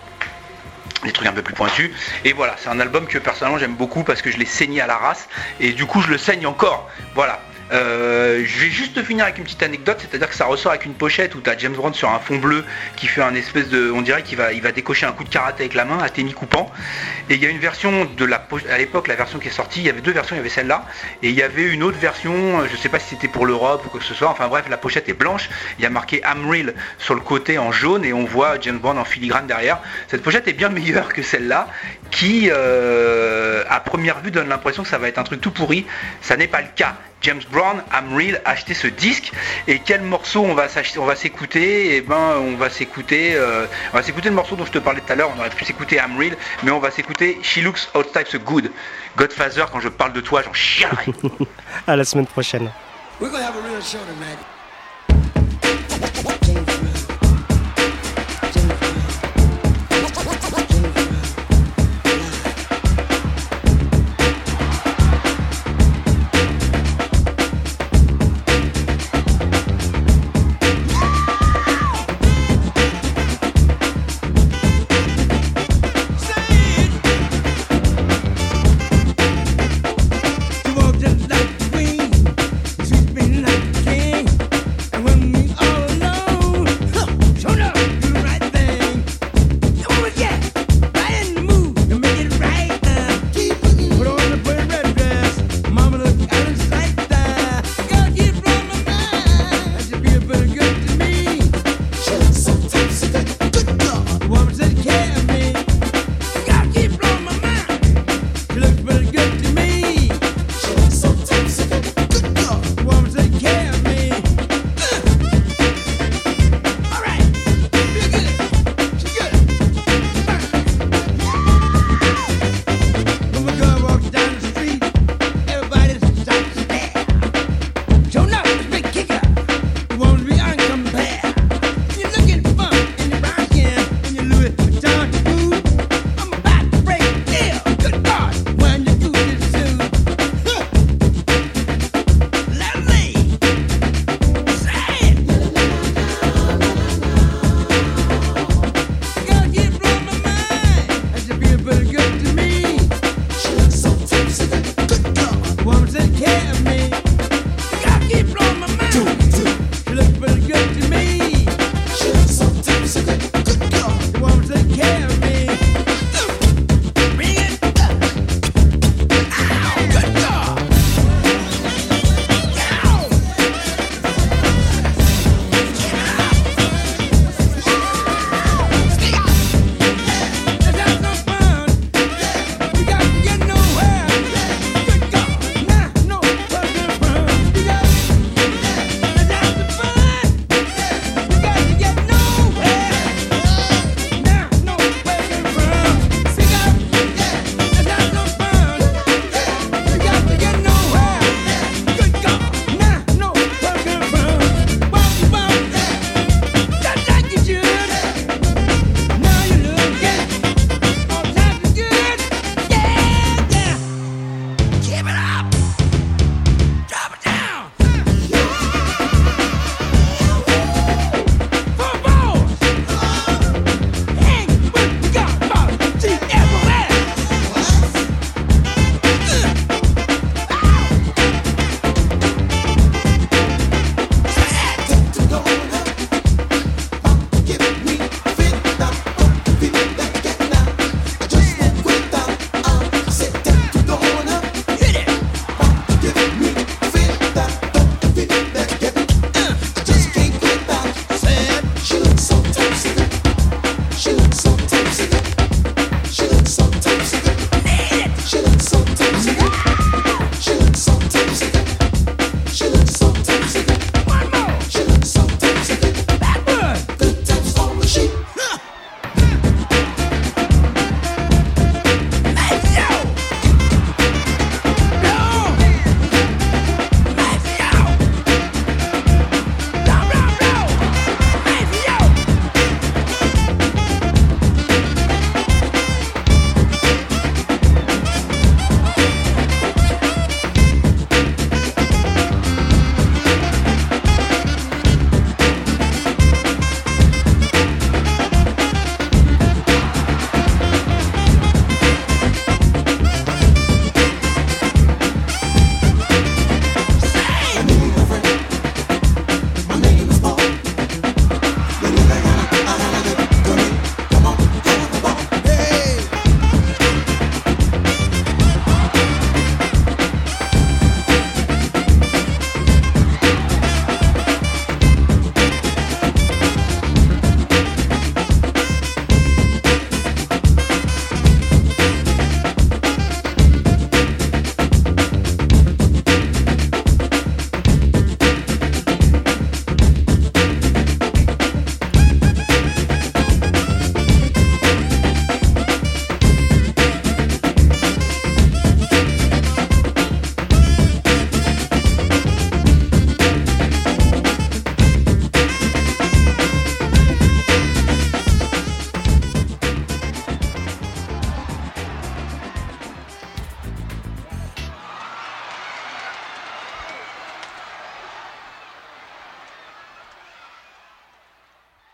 des trucs un peu plus pointus. Et voilà, c'est un album que personnellement j'aime beaucoup parce que je l'ai saigné à la race et du coup je le saigne encore. Voilà. Euh, je vais juste finir avec une petite anecdote, c'est-à-dire que ça ressort avec une pochette où tu as James Brown sur un fond bleu qui fait un espèce de. On dirait qu'il va, décocher un coup de karaté avec la main, à coupant. Et il y a une version de la poche- à l'époque, la version qui est sortie, il y avait deux versions, il y avait celle-là, et il y avait une autre version, je sais pas si c'était pour l'Europe ou quoi que ce soit, enfin bref, la pochette est blanche, il y a marqué I'm Real sur le côté en jaune et on voit James Brown en filigrane derrière. Cette pochette est bien meilleure que celle-là, qui euh, à première vue donne l'impression que ça va être un truc tout pourri. Ça n'est pas le cas. James Brown, I'm Real, acheter ce disque et quel morceau on va s'acheter, on va s'écouter? Et ben on va s'écouter, euh, on va s'écouter le morceau dont je te parlais tout à l'heure. On aurait pu s'écouter I'm Real, mais on va s'écouter She Looks All Types Good. Godfather, quand je parle de toi, j'en chialerai. À la semaine prochaine. We're gonna have a real show tonight.